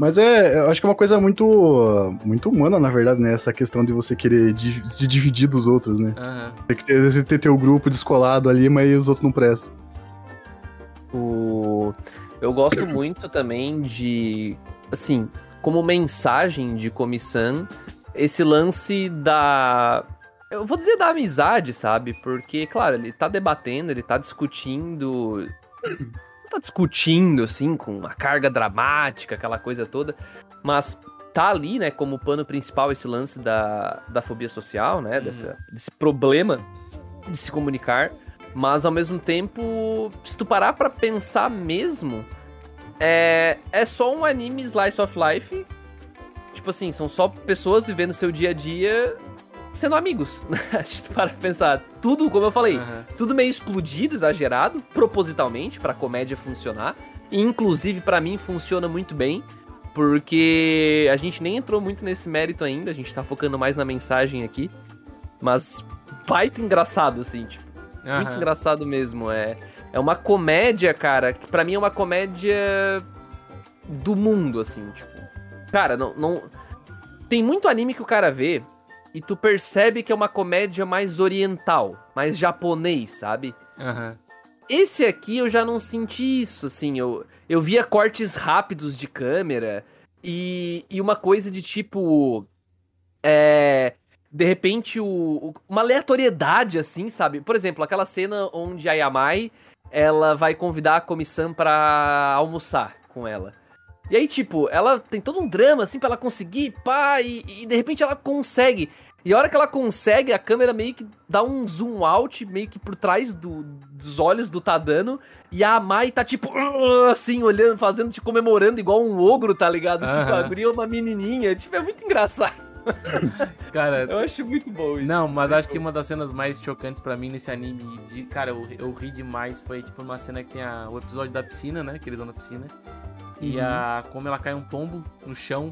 Mas é, eu acho que é uma coisa muito, muito humana, na verdade, né? Essa questão de você querer di- se dividir dos outros, né? Aham. Tem que ter, ter teu grupo descolado ali, mas os outros não prestam. O... Eu gosto muito também de, assim, como mensagem de comissão, esse lance da. Eu vou dizer da amizade, sabe? Porque, claro, ele tá debatendo, ele tá discutindo. Não tá discutindo, assim, com uma carga dramática, aquela coisa toda. Mas tá ali, né, como pano principal esse lance da, da fobia social, né? Dessa, desse problema de se comunicar. Mas ao mesmo tempo, se tu parar pra pensar mesmo, é, é só um anime slice of life. Tipo assim, são só pessoas vivendo seu dia a dia sendo amigos. pra pensar, tudo, como eu falei, aham. tudo meio explodido, exagerado, propositalmente, pra comédia funcionar. E, inclusive, pra mim, funciona muito bem. Porque a gente nem entrou muito nesse mérito ainda, a gente tá focando mais na mensagem aqui. Mas baita engraçado, assim, tipo. Muito Aham. engraçado mesmo. É, é uma comédia, cara, que pra mim é uma comédia do mundo, assim, tipo. Cara, não, não. Tem muito anime que o cara vê e tu percebe que é uma comédia mais oriental, mais japonês, sabe? Aham. Esse aqui eu já não senti isso, assim. Eu, eu via cortes rápidos de câmera e, e uma coisa de tipo. É. De repente, o, o- uma aleatoriedade, assim, sabe? Por exemplo, aquela cena onde a Yamai ela vai convidar a comissão pra almoçar com ela. E aí, tipo, ela tem todo um drama, assim, pra ela conseguir, pá, e, e de repente ela consegue. E a hora que ela consegue, a câmera meio que dá um zoom out, meio que por trás do- dos olhos do Tadano, e a Mai tá, tipo, assim, olhando, fazendo, tipo, comemorando igual um ogro, tá ligado? Tipo, Aham. a é uma menininha. Tipo, é muito engraçado. Cara, Eu acho muito bom isso. Não, mas acho que uma das cenas mais chocantes pra mim nesse anime, de, cara, eu, eu ri demais, foi tipo uma cena que tem a- o episódio da piscina, né? Que eles vão na piscina. E a como ela cai um tombo no chão.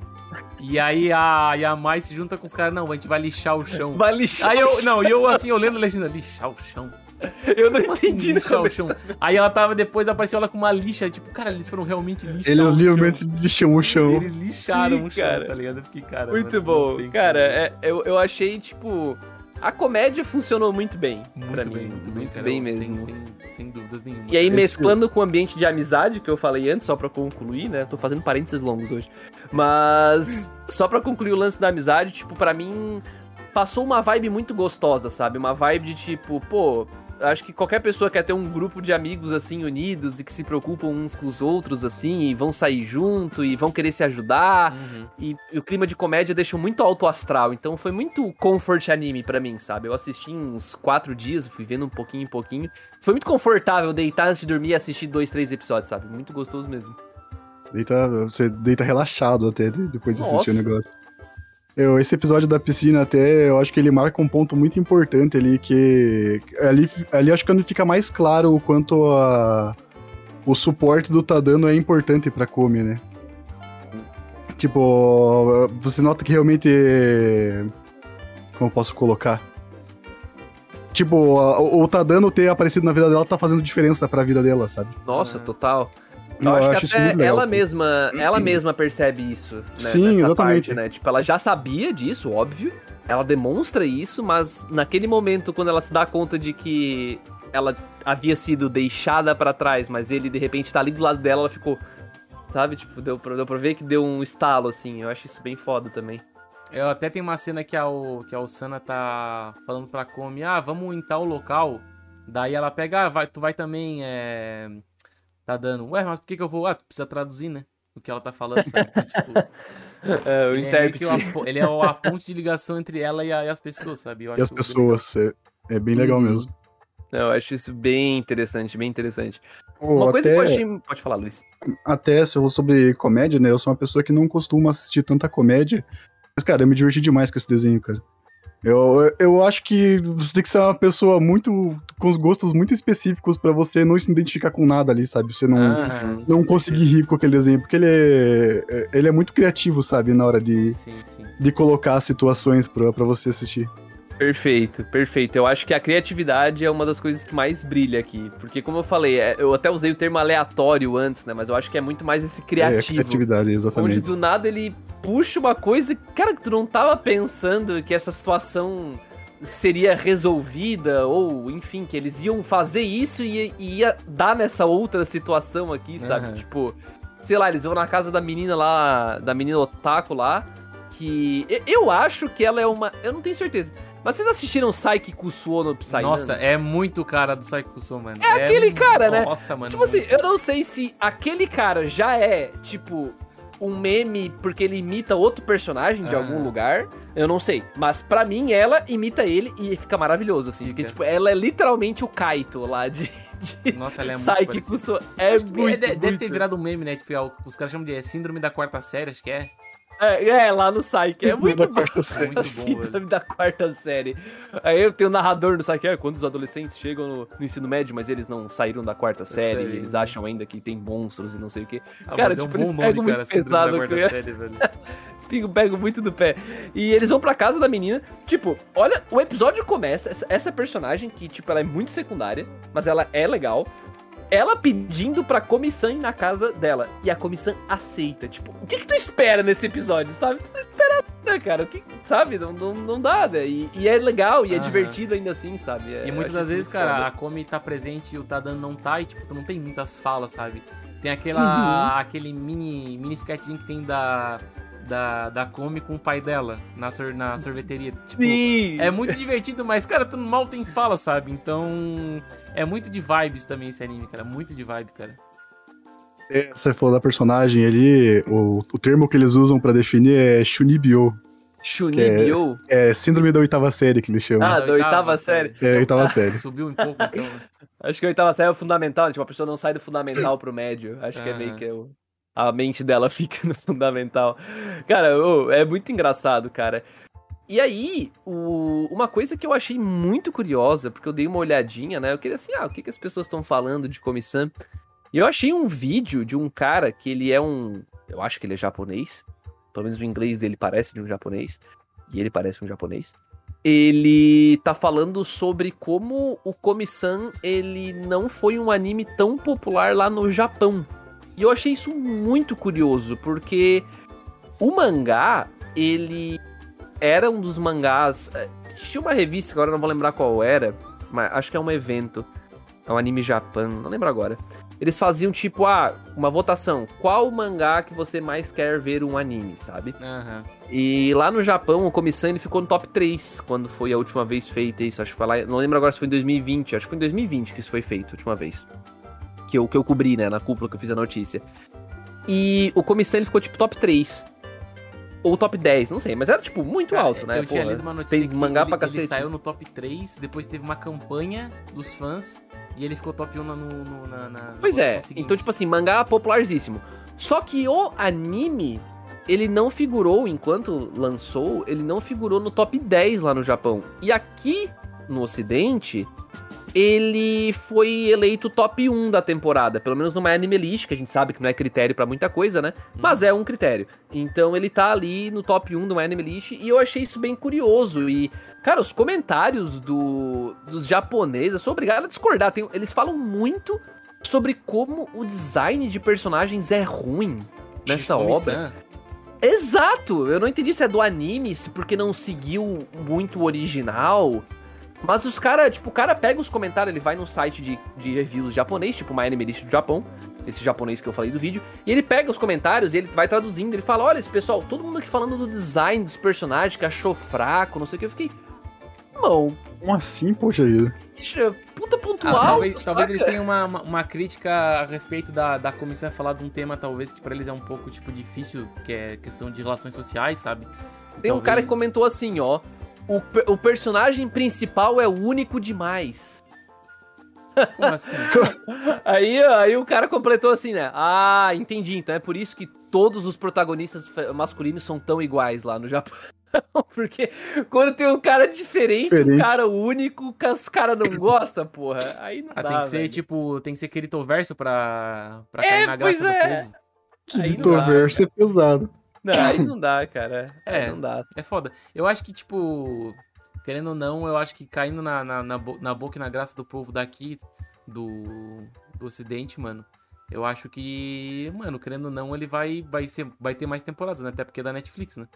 E aí a, e a Mai se junta com os caras, não, a gente vai lixar o chão. Vai lixar Aí o eu, chão. não, e eu assim, olhando a legenda, lixar o chão. Eu não Como assim, entendi no lixar o chão? Aí ela tava, depois apareceu ela com uma lixa, tipo, cara, eles foram realmente lixar Eles livremente lixam o chão. Eles lixaram Sim, o chão, cara. tá ligado? Eu fiquei, cara. Muito mano, bom. Cara, é- eu, eu achei, tipo. A comédia funcionou muito bem. Muito pra bem, mim. muito bem, muito bem mesmo. Sem, sem, sem dúvidas nenhuma. E aí, Esse- mesclando com o ambiente de amizade, que eu falei antes, só pra concluir, né? Tô fazendo parênteses longos hoje. Mas, só pra concluir o lance da amizade, tipo, pra mim, passou uma vibe muito gostosa, sabe? Uma vibe de tipo, pô. Acho que qualquer pessoa quer ter um grupo de amigos assim unidos e que se preocupam uns com os outros assim e vão sair junto e vão querer se ajudar. Uhum. E, e o clima de comédia deixou muito alto astral, então foi muito comfort anime pra mim, sabe? Eu assisti uns quatro dias, fui vendo um pouquinho em pouquinho. Foi muito confortável deitar antes de dormir e assistir dois, três episódios, sabe? Muito gostoso mesmo. Deita, você deita relaxado até de- depois de assistir o Nossa. negócio. Eu, esse episódio da piscina até, eu acho que ele marca um ponto muito importante ali, que ali, ali acho que é onde fica mais claro o quanto a, o suporte do Tadano é importante pra Komi, né? Tipo, você nota que realmente... Como eu posso colocar? Tipo, a- o, o Tadano ter aparecido na vida dela tá fazendo diferença pra vida dela, sabe? Nossa, Ah. total. Eu, Eu acho, acho que isso até muito legal, ela mesma, ela mesma percebe isso, né? Sim, nessa exatamente. parte, né? Tipo, ela já sabia disso, óbvio. Ela demonstra isso, mas naquele momento, quando ela se dá conta de que ela havia sido deixada pra trás, mas ele de repente tá ali do lado dela, ela ficou. Sabe? Tipo, deu pra, deu pra ver que deu um estalo, assim. Eu acho isso bem foda também. Eu até tem uma cena que a, o, que a Osana tá falando pra Komi, ah, vamos em tal local. Daí ela pega, ah, vai, tu vai também, é... Tá dando. Ué, mas por que que eu vou? Ah, tu precisa traduzir, né? O que ela tá falando, sabe? Então, tipo, É, o ele, é intérprete. que o apo- ele é a ponte de ligação entre ela e, a- e as pessoas, sabe? Eu E as pessoas, é, é bem legal Uhum. mesmo. Eu acho isso bem interessante, bem interessante. Pô, Uma coisa que eu até- achei. Pode falar, Luiz. até se eu vou sobre comédia, né? Eu sou uma pessoa que não costuma assistir tanta comédia. Mas, cara, eu me diverti demais com esse desenho, cara. Eu, eu acho que você tem que ser uma pessoa muito. com os gostos muito específicos pra você não se identificar com nada ali, sabe? Você não, Aham, não conseguir rir com aquele desenho. Porque ele é, é- ele é muito criativo, sabe? Na hora de, Sim, sim. de colocar situações pra, pra você assistir. Perfeito, perfeito. Eu acho que a criatividade é uma das coisas que mais brilha aqui. Porque, como eu falei, é- eu até usei o termo aleatório antes, né? Mas eu acho que é muito mais esse É, criativo. criatividade, onde exatamente. do nada ele puxa uma coisa, cara, que tu não tava pensando que essa situação seria resolvida, ou enfim, que eles iam fazer isso e e ia dar nessa outra situação aqui, sabe? Aham. Tipo, sei lá, eles vão na casa da menina lá, da menina otaku lá, que eu acho que ela é uma, eu não tenho certeza. Mas vocês assistiram Saiki Kusuo no Psy? Nossa, é muito cara do Psycho mano. É aquele mu- cara, né? Nossa, mano. Tipo assim, muito. eu não sei se aquele cara já é, tipo, um meme porque ele imita outro personagem de Ah. algum lugar. Eu não sei. Mas pra mim, ela imita ele e fica maravilhoso, assim. Fica. Porque, tipo, ela é literalmente o Kaito lá de. de Nossa, ela é muito Psyche. Kusuo. É muito, é, de- deve muito. ter virado um meme, né? Tipo, é os caras chamam de é, síndrome da quarta série, acho que é. É, é, lá no Psyche. É muito bom. série. Muito bom, Síndrome da quarta série. Aí eu tenho o narrador do Psyche, é, quando os adolescentes chegam no, no ensino médio, mas eles não saíram da quarta série, série, eles acham ainda que tem monstros e não sei o quê. Ah, Cara, mas é um tipo, bom eles nome, pegam cara, muito pesado, cara. série, velho. Pego muito do pé. E eles vão pra casa da menina. Tipo, olha, o episódio começa. Essa, essa personagem, que, tipo, ela é muito secundária, mas ela é legal. Ela pedindo pra comissão ir na casa dela. E a comissão aceita. Tipo, o que, que tu espera nesse episódio, sabe? Tu não espera nada, cara. O que, sabe? Não, não, não dá, né? E, e é legal, e é divertido ainda assim, sabe? É, E muitas das vezes, cara, foda. a Komi tá presente e o Tadano não tá, e tipo, tu não tem muitas falas, sabe? Tem aquela, aquele mini, mini sketchzinho que tem da, da, da Come com o pai dela na, sor, na sorveteria. Tipo, Sim! é muito divertido, mas, cara, tu mal tem fala, sabe? Então, é muito de vibes também esse anime, cara. Muito de vibe, cara. É, Você falou da personagem ali, o, o termo que eles usam pra definir é Shunibyo. Shunibyo. É síndrome da oitava série que eles chamam. Ah, da oitava série. é, oitava série. Subiu um pouco, então, né? Acho que a oitava série é o fundamental, tipo, a pessoa não sai do fundamental pro médio. Acho que é meio Aham. que o- a mente dela fica no fundamental. Cara, ô, é muito engraçado, cara. E aí, o- uma coisa que eu achei muito curiosa, porque eu dei uma olhadinha, né? Eu queria assim, ah, o que, que as pessoas estão falando de comissão? E eu achei um vídeo de um cara que ele é um. Eu acho que ele é japonês. Pelo menos o inglês dele parece de um japonês. E ele parece um japonês ele tá falando sobre como o Komi-san, ele não foi um anime tão popular lá no Japão. E eu achei isso muito curioso, porque o mangá, ele era um dos mangás... eh, Tinha uma revista, agora eu não vou lembrar qual era, mas acho que é um evento. É um anime Japão, não lembro agora. Eles faziam tipo, ah, uma votação. Qual mangá que você mais quer ver um anime, sabe? Aham. E lá no Japão, o Comissão ele ficou no top 3 quando foi a última vez feita isso. Acho que foi lá. Não lembro agora se foi em 2020. Acho que foi em 2020 que isso foi feito a última vez. Que eu, que eu cobri, né? Na cúpula que eu fiz a notícia. E o Comissão ele ficou tipo top 3. Ou top 10, não sei. Mas era tipo muito Cara, alto, né? Eu tinha porra. lido uma notícia tem que mangá ele, pra ele cacete. saiu no top 3, depois teve uma campanha dos fãs e ele ficou top 1 no, no, na, na Pois é, seguinte. então, tipo assim, mangá popularíssimo. Só que o anime, ele não figurou, enquanto lançou, ele não figurou no top 10 lá no Japão. E aqui, no ocidente, ele foi eleito top 1 da temporada. Pelo menos no My Anime List, que a gente sabe que não é critério pra muita coisa, né? Mas é um critério. Então ele tá ali no top 1 do My Anime List, e eu achei isso bem curioso. E, cara, os comentários do, dos japoneses, eu sou obrigado a discordar. tem- eles falam muito sobre como o design de personagens é ruim nessa Komi-san, obra. Exato! Eu não entendi se é do anime, se porque não seguiu muito o original. Mas os caras, tipo, o cara pega os comentários, ele vai no site de, de reviews japonês, tipo My Anime List do Japão, esse japonês que eu falei do vídeo, e ele pega os comentários e ele vai traduzindo, ele fala, olha, esse pessoal, todo mundo aqui falando do design dos personagens, que achou fraco, não sei o que, eu fiquei... Irmão, Como assim, poxa vida? bicha, puta Ah, pontual. talvez, talvez eles tenham uma, uma, uma crítica a respeito da, da comissão falar de um tema, talvez, que pra eles é um pouco, tipo, difícil, que é questão de relações sociais, sabe? Tem um Talvez- cara que comentou assim, ó. O, o personagem principal é único demais. Como assim? Aí, aí o cara completou assim, né? Ah, entendi. Então é por isso que todos os protagonistas masculinos são tão iguais lá no Japão. Porque quando tem um cara diferente, um Diferente. cara único, que os caras não gostam, porra. Aí não Ah, dá, tem que ser, velho. tipo, tem que ser Kiritoverso pra, pra É, cair na graça é. do povo. Verso é pesado. Não, aí não dá, cara. É. não dá. É foda. Eu acho que, tipo, querendo ou não, eu acho que caindo na, na, na, bo- na boca e na graça do povo daqui, do, do ocidente, mano, eu acho que, mano, querendo ou não, ele vai, vai, ser, vai ter mais temporadas, né? Até porque é da Netflix, né?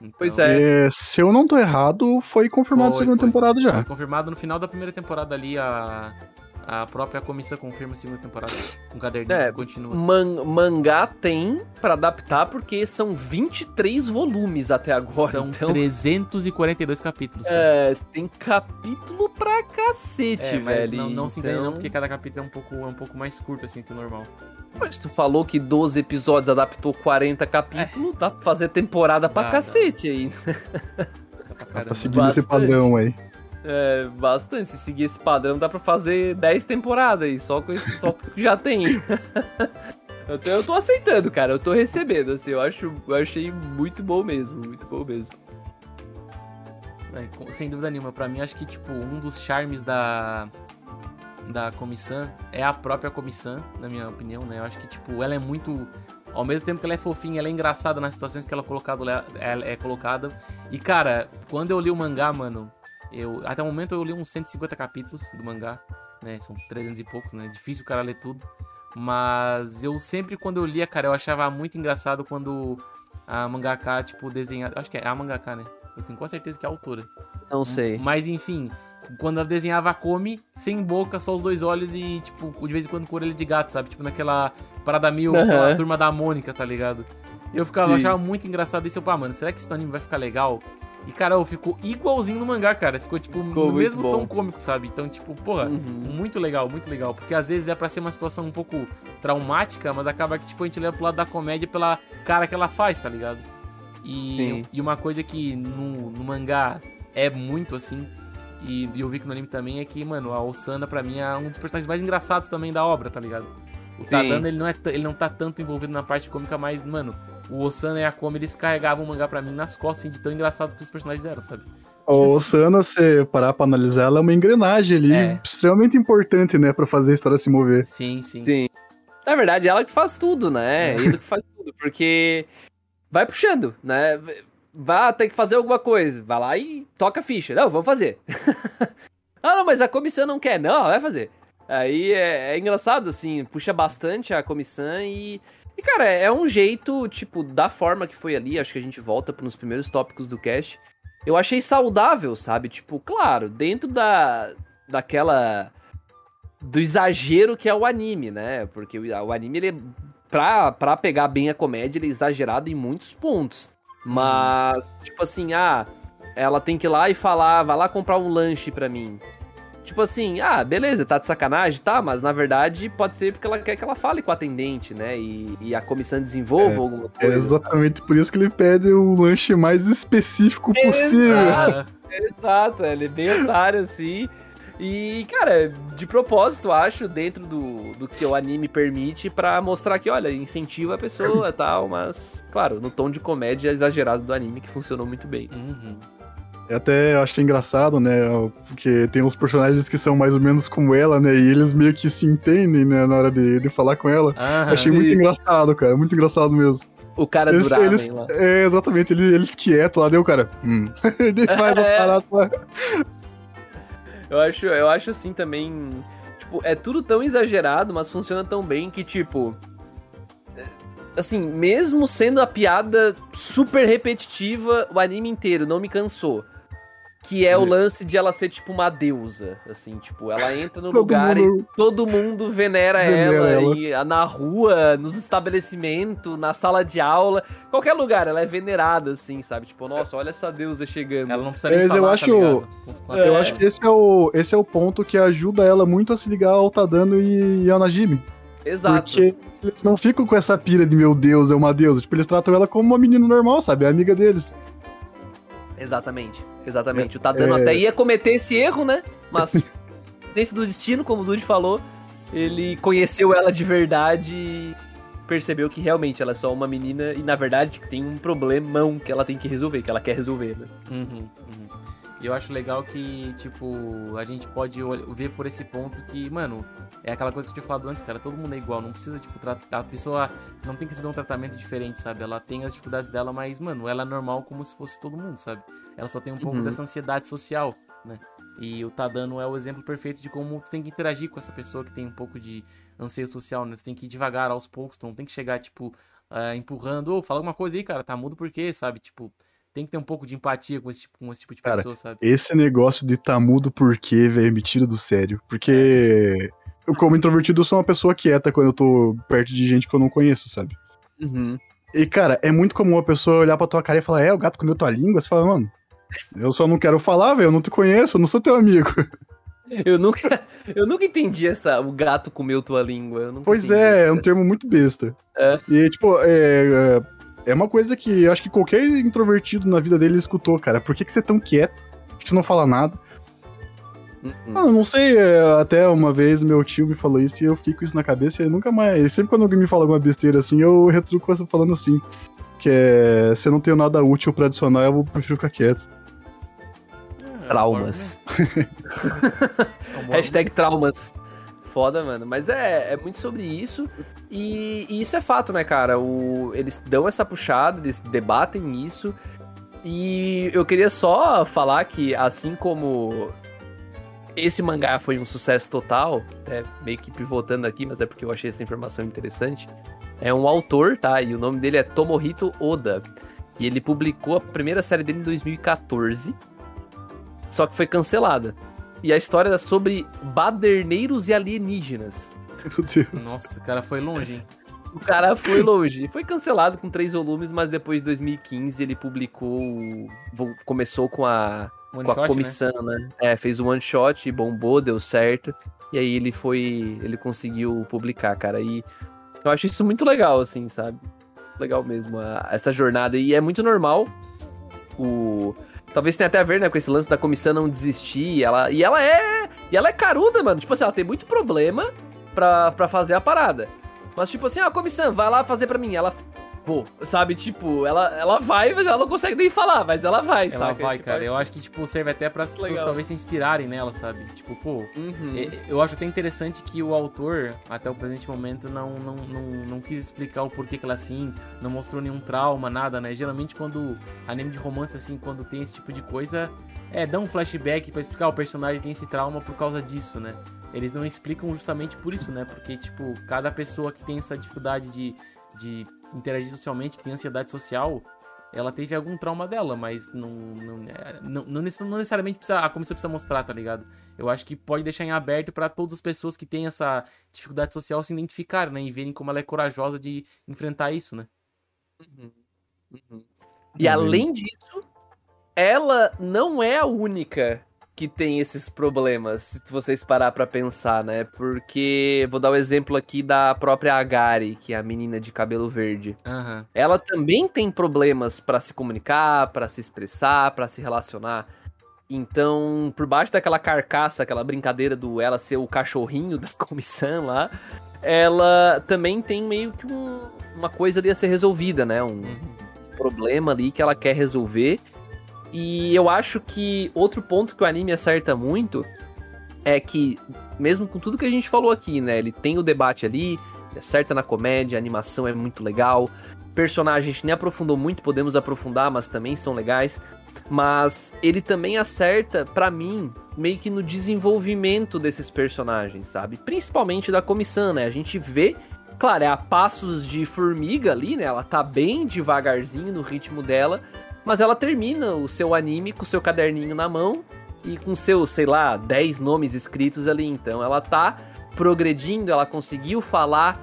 Então, Pois é. É, se eu não tô errado, foi confirmado a Foi, segunda foi. temporada já. Foi confirmado no final da primeira temporada ali, a, a própria comissão confirma a segunda temporada. Um caderninho É, continua. Man- mangá tem pra adaptar porque são 23 volumes até agora. São então, 342 capítulos, tá? É, tem capítulo pra cacete, É, mas velho. não, não se engane não, Então, porque cada capítulo é um pouco, é um pouco mais curto, assim, que o normal. Mas tu falou que 12 episódios adaptou 40 capítulos, dá pra fazer temporada pra Dá, dá. cacete aí. Dá pra Tá caramba. seguindo esse padrão aí. É, bastante. Se seguir esse padrão, dá pra fazer 10 temporadas aí, só com esse, só que já tem. eu, tô, eu tô aceitando, cara. Eu tô recebendo, assim. Eu, acho, eu achei muito bom mesmo. Muito bom mesmo. É, sem dúvida nenhuma. Pra mim, acho que, tipo, um dos charmes da, da comissão é a própria comissão, na minha opinião, né? Eu acho que, tipo, ela é muito... Ao mesmo tempo que ela é fofinha, ela é engraçada nas situações que ela é, colocado, ela é colocada. E, cara, quando eu li o mangá, mano, eu... Até o momento eu li uns 150 capítulos do mangá, né? São 300 e poucos, né? Difícil o cara ler tudo. Mas eu sempre, quando eu lia, cara, eu achava muito engraçado quando a mangaka, tipo, desenhava... Acho que é a mangaka, né? Eu tenho quase certeza que é a autora. Não sei. Mas enfim, quando ela desenhava a Come sem boca, só os dois olhos e, tipo, de vez em quando com orelha de gato, sabe? Tipo, naquela parada mil, sei lá, turma da Mônica, tá ligado? Eu ficava, Sim. achava muito engraçado isso. Eu, pá, mano, será que esse anime vai ficar legal? E, cara, ficou igualzinho no mangá, cara. Ficou, tipo, Ficou no mesmo bom. tom cômico, sabe? Então, tipo, porra, Uhum. muito legal, muito legal. Porque às vezes é pra ser uma situação um pouco traumática, mas acaba que, tipo, a gente leva pro lado da comédia pela cara que ela faz, tá ligado? E, e uma coisa que no, no mangá é muito assim, e, e eu vi que no anime também, é que, mano, a Osana pra mim é um dos personagens mais engraçados também da obra, tá ligado? O Tadano, ele não, é, ele não tá tanto envolvido na parte cômica, mas, mano, o Osana e a Komi, eles carregavam o mangá pra mim nas costas, assim, de tão engraçados que os personagens eram, sabe? O Sana, se parar pra analisar, ela é uma engrenagem ali, É. extremamente importante, né, pra fazer a história se mover. Sim, sim. Sim. Na verdade, ela que faz tudo, né? É. Ele que faz tudo, porque vai puxando, né? Vai ter que fazer alguma coisa. Vai lá e toca a ficha. Não, vamos fazer. ah, não, mas a comissão não quer. Não, vai fazer. Aí é, é engraçado, assim, puxa bastante a comissão e. E, cara, é um jeito, tipo, da forma que foi ali, acho que a gente volta nos primeiros tópicos do cast. Eu achei saudável, sabe? Tipo, claro, dentro da. daquela do exagero que é o anime, né? Porque o, anime, ele, pra, pra pegar bem a comédia, ele é exagerado em muitos pontos. Mas, tipo assim, ah, ela tem que ir lá e falar, vai lá comprar um lanche pra mim. Tipo assim, ah, beleza, tá de sacanagem, tá, mas na verdade pode ser porque ela quer que ela fale com o atendente, né? E, e a comissão desenvolva É, alguma É coisa. exatamente por isso que ele pede o lanche mais específico possível. Exato. Ah, Exato, ele é bem otário, assim. E, cara, de propósito, acho, dentro do, do que o anime permite, pra mostrar que, olha, incentiva a pessoa e tal, mas, claro, no tom de comédia exagerado do anime, que funcionou muito bem. uhum. Eu até achei engraçado, né? Porque tem uns personagens que são mais ou menos como ela, né? E eles meio que se entendem, né? Na hora de, de falar com ela. Aham. achei sim. muito engraçado, cara. Muito engraçado mesmo. O cara Eles, do ramen eles- lá. é, exatamente, eles, eles quietos lá, deu o cara. Hum. Ele faz a É. parada lá. Eu acho, eu acho assim também. Tipo, é tudo tão exagerado, mas funciona tão bem que, tipo. é, Assim, mesmo sendo a piada super repetitiva, o anime inteiro não me cansou. Que é o É. lance de ela ser, tipo, uma deusa. Assim, tipo, ela entra no Todo lugar mundo- e todo mundo venera, Venera ela. ela. E, ah, na rua, nos estabelecimentos, na sala de aula. Qualquer lugar, ela é venerada, assim, sabe? Tipo, nossa, olha essa deusa chegando. Ela não precisa nem Mas eu falar, acho- tá ligado? Com- com as Eu acho que esse é, o, esse é o ponto que ajuda ela muito a se ligar ao Tadano e ao Najimi. Exato. Porque eles não ficam com essa pira de meu Deus, é uma deusa. Tipo, eles tratam ela como uma menina normal, sabe? É amiga deles. Exatamente, exatamente. o Tadano é- até ia cometer esse erro, né? Mas, dentro do destino, como o Dude falou, ele conheceu ela de verdade e percebeu que realmente ela é só uma menina e, na verdade, que tem um problemão que ela tem que resolver, que ela quer resolver, né? Uhum, uhum. E eu acho legal que, tipo, a gente pode ver por esse ponto que, mano, é aquela coisa que eu tinha falado antes, cara, todo mundo é igual, não precisa, tipo, tratar, a pessoa não tem que receber um tratamento diferente, sabe? Ela tem as dificuldades dela, mas, mano, ela é normal como se fosse todo mundo, sabe? Ela só tem um pouco Uhum. dessa ansiedade social, né? E o Tadano é o exemplo perfeito de como tu tem que interagir com essa pessoa que tem um pouco de anseio social, né? Tu tem que ir devagar, aos poucos, tu não tem que chegar, tipo, ah, empurrando, ô, fala alguma coisa aí, cara, tá mudo por quê, sabe? Tipo, tem que ter um pouco de empatia com esse tipo, com esse tipo de Cara, pessoa, sabe? Esse negócio de tá mudo por quê, velho, me tira do sério. Porque eu, como introvertido, eu sou uma pessoa quieta quando eu tô perto de gente que eu não conheço, sabe? Uhum. E, cara, é muito comum a pessoa olhar pra tua cara e falar, é, o gato comeu tua língua? Você fala, mano, eu só não quero falar, velho, eu não te conheço, eu não sou teu amigo. Eu nunca, eu nunca entendi essa, o gato comeu tua língua. Pois é, é isso, um termo muito besta. É. E, tipo, é, é uma coisa que eu acho que qualquer introvertido na vida dele escutou, cara. Por que, que você é tão quieto? Por que você não fala nada? Uhum. Ah, não sei, é, até uma vez meu tio me falou isso e eu fiquei com isso na cabeça e nunca mais. Sempre quando alguém me fala alguma besteira assim, eu retruco falando assim. Que é. Se eu não tenho nada útil pra adicionar, eu prefiro ficar quieto. É, Traumas. é um bom Hashtag traumas. Foda, mano. Mas é, é muito sobre isso. E, e isso é fato, né, cara? O, eles dão essa puxada, eles debatem isso. E eu queria só falar que, assim como esse mangá foi um sucesso total, até meio que pivotando aqui, mas é porque eu achei essa informação interessante. É um autor, tá? E o nome dele é Tomohito Oda. E ele publicou a primeira série dele em 2014. Só que foi cancelada. E a história era sobre baderneiros e alienígenas. Meu Deus. Nossa, o cara foi longe, hein? O cara foi longe. Foi cancelado com três volumes, mas depois de 2015 ele publicou. Começou com a, One com a shot, né? comissão, né? É, fez um one shot, bombou, deu certo. E aí ele foi. Ele conseguiu publicar, cara. E eu acho isso muito legal, assim, sabe? Legal mesmo, a- essa jornada. E é muito normal. O. Talvez tenha até a ver, né, com esse lance da comissão não desistir. Ela, e ela é. E ela é caruda, mano. Tipo assim, ela tem muito problema pra, pra fazer a parada. Mas, tipo assim, ah, comissão, vai lá fazer pra mim. Ela. Vou, sabe? Tipo, ela, ela vai, mas ela não consegue nem falar, mas ela vai, Ela saca? vai, Tipo, cara. Eu acho que, tipo, serve até para as pessoas Legal. talvez se inspirarem nela, sabe? Tipo, pô, Uhum. É, Eu acho até interessante que o autor, até o presente momento, não, não, não, não quis explicar o porquê que ela é assim, não mostrou nenhum trauma, nada, né? Geralmente quando anime de romance, assim, quando tem esse tipo de coisa, é, dá um flashback pra explicar o personagem tem esse trauma por causa disso, né? Eles não explicam justamente por isso, né? Porque, tipo, cada pessoa que tem essa dificuldade de, de interagir socialmente, que tem ansiedade social, ela teve algum trauma dela, mas não, não, é, não, não necess- não necessariamente precisa, a comissão precisa mostrar, tá ligado? Eu acho que pode deixar em aberto pra todas as pessoas que têm essa dificuldade social se identificarem, né? E verem como ela é corajosa de enfrentar isso, né? Uhum. Uhum. E além disso, ela não é a única que tem esses problemas, se vocês parar pra pensar, né? Porque vou dar o exemplo aqui da própria Agari, que é a menina de cabelo verde. Aham. Ela também tem problemas pra se comunicar, pra se expressar, pra se relacionar. Então, por baixo daquela carcaça, aquela brincadeira do ela ser o cachorrinho da comissão lá, ela também tem meio que um- uma coisa ali a ser resolvida, né? Um, problema ali que ela quer resolver. E eu acho que outro ponto que o anime acerta muito é que, mesmo com tudo que a gente falou aqui, né? Ele tem o debate ali, acerta na comédia, a animação é muito legal. Personagens nem aprofundou muito, podemos aprofundar, mas também são legais. Mas ele também acerta, pra mim, meio que no desenvolvimento desses personagens, sabe? Principalmente da comissão, né? A gente vê Claro, é a passos de formiga ali, né? Ela tá bem devagarzinho no ritmo dela, mas ela termina o seu anime com o seu caderninho na mão e com seus, sei lá, 10 nomes escritos ali. Então ela tá progredindo, ela conseguiu falar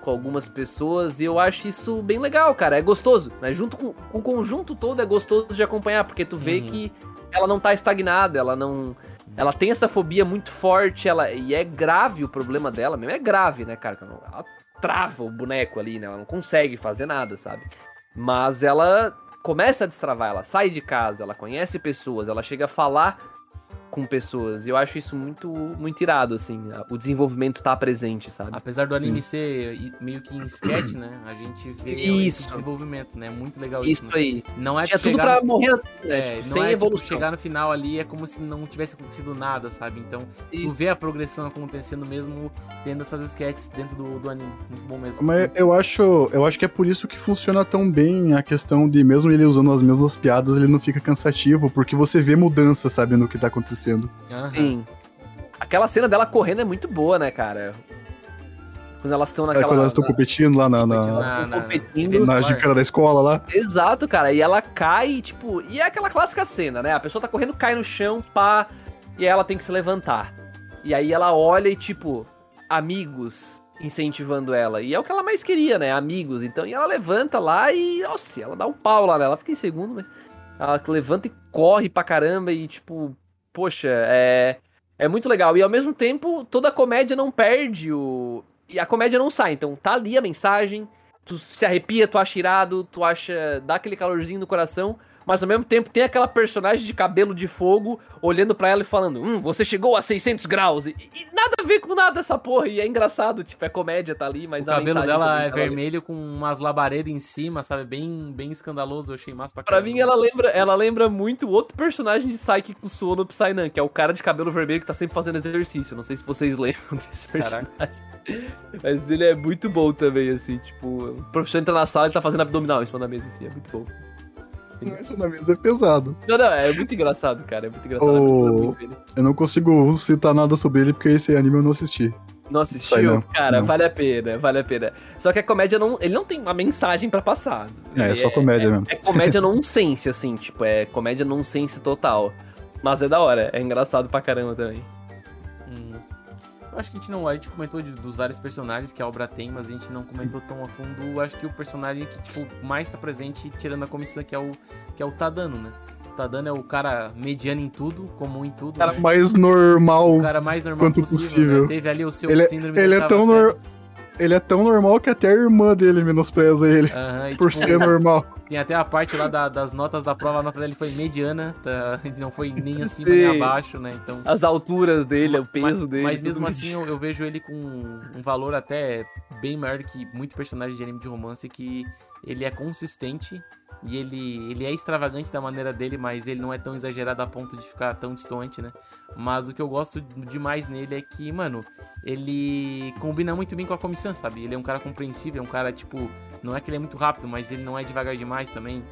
com algumas pessoas e eu acho isso bem legal, cara. É gostoso, né? Junto com o conjunto todo é gostoso de acompanhar, porque tu vê Uhum. que ela não tá estagnada, ela não. Ela tem essa fobia muito forte, ela e é grave o problema dela mesmo. É grave, né, cara? Ela trava o boneco ali, né? Ela não consegue fazer nada, sabe? Mas ela começa a destravar, ela sai de casa, ela conhece pessoas, ela chega a falar com pessoas. E eu acho isso muito, muito irado, assim. O desenvolvimento tá presente, sabe? Apesar do anime ser i- meio que em sketch, né? A gente vê esse Isso. desenvolvimento, né? Muito legal isso. Isso né? aí. Não é Tinha tu tudo pra no... morrer assim, né? É, tipo, não é evolução. tipo chegar no final ali é como se não tivesse acontecido nada, sabe? Então, tu Isso. vê a progressão acontecendo mesmo tendo essas sketches dentro do, do anime. Muito bom mesmo. Mas eu acho, eu acho que é por isso que funciona tão bem a questão de, mesmo ele usando as mesmas piadas, ele não fica cansativo, porque você vê mudança, sabe, no que tá acontecendo. Aham. Sim. Aquela cena dela correndo é muito boa, né, cara? Quando elas estão É naquela. quando elas estão competindo lá na, na, Competindo na- na, na, competindo. na escolar. gincana da escola lá. Exato, cara. E ela cai, tipo. E é aquela clássica cena, né? A pessoa tá correndo, cai no chão, pá. E aí ela tem que se levantar. E aí ela olha e, tipo, amigos incentivando ela. E é o que ela mais queria, né? Amigos. Então, e ela levanta lá e. Nossa, ela dá um pau lá, né? Ela fica em segundo, mas. Ela levanta e corre pra caramba e, tipo. Poxa, é. É muito legal. E ao mesmo tempo, toda a comédia não perde o. E a comédia não sai. Então tá ali a mensagem, tu se arrepia, tu acha irado, tu acha. dá aquele calorzinho no coração, mas ao mesmo tempo tem aquela personagem de cabelo de fogo olhando pra ela e falando: Hum, você chegou a 600 graus. E, e nada a ver com nada essa porra. E é engraçado, tipo, é comédia, tá ali, mas O a cabelo dela é vermelho com umas labaredas em cima, sabe? Bem, bem escandaloso. Eu achei massa pra Pra caramba. mim, ela lembra, ela lembra muito outro personagem de Psyche Kusuo no Psynan, que é o cara de cabelo vermelho que tá sempre fazendo exercício. Não sei se vocês lembram desse personagem. Caraca. Mas ele é muito bom também, assim, tipo, o professor entra na sala e tá fazendo abdominal em cima da mesa, assim, é muito bom. Isso na mesa é pesado. Não, não, é muito engraçado, cara, é muito engraçado. Oh. eu não consigo citar nada sobre ele porque esse anime eu não assisti. Não assistiu? não, Cara, não. vale a pena, vale a pena. Só que a comédia não. Ele não tem uma mensagem pra passar. É, é só comédia mesmo. É comédia nonsense, assim, tipo, é comédia nonsense total. Mas é da hora, é engraçado pra caramba também. Acho que a gente não. A gente comentou de- dos vários personagens que a obra tem, mas a gente não comentou tão a fundo. Acho que o personagem que, tipo, mais tá presente, tirando a comissão, que é o, que é o Tadano, né? O Tadano é o cara mediano em tudo, comum em tudo. Cara né? mais normal. O cara mais normal quanto possível. possível. né? Teve ali o seu Ele é- síndrome ele é tão série. Ele é tão normal que até a irmã dele menospreza ele. Aham, e, Por tipo, ser normal. Tem até a parte lá da- das notas da prova, a nota dele foi mediana, tá? não foi nem acima Sim. nem abaixo, né? Então. As alturas dele, o peso mas, dele. Mas mesmo assim, eu, eu vejo ele com um valor até bem maior que muito personagem de anime de romance, que ele é consistente e ele, ele é extravagante da maneira dele, mas ele não é tão exagerado a ponto de ficar tão distante, né? Mas o que eu gosto demais nele é que, mano, ele combina muito bem com a comissão, sabe? Ele é um cara compreensível, é um cara, tipo, não é que ele é muito rápido, mas ele não é devagar demais também,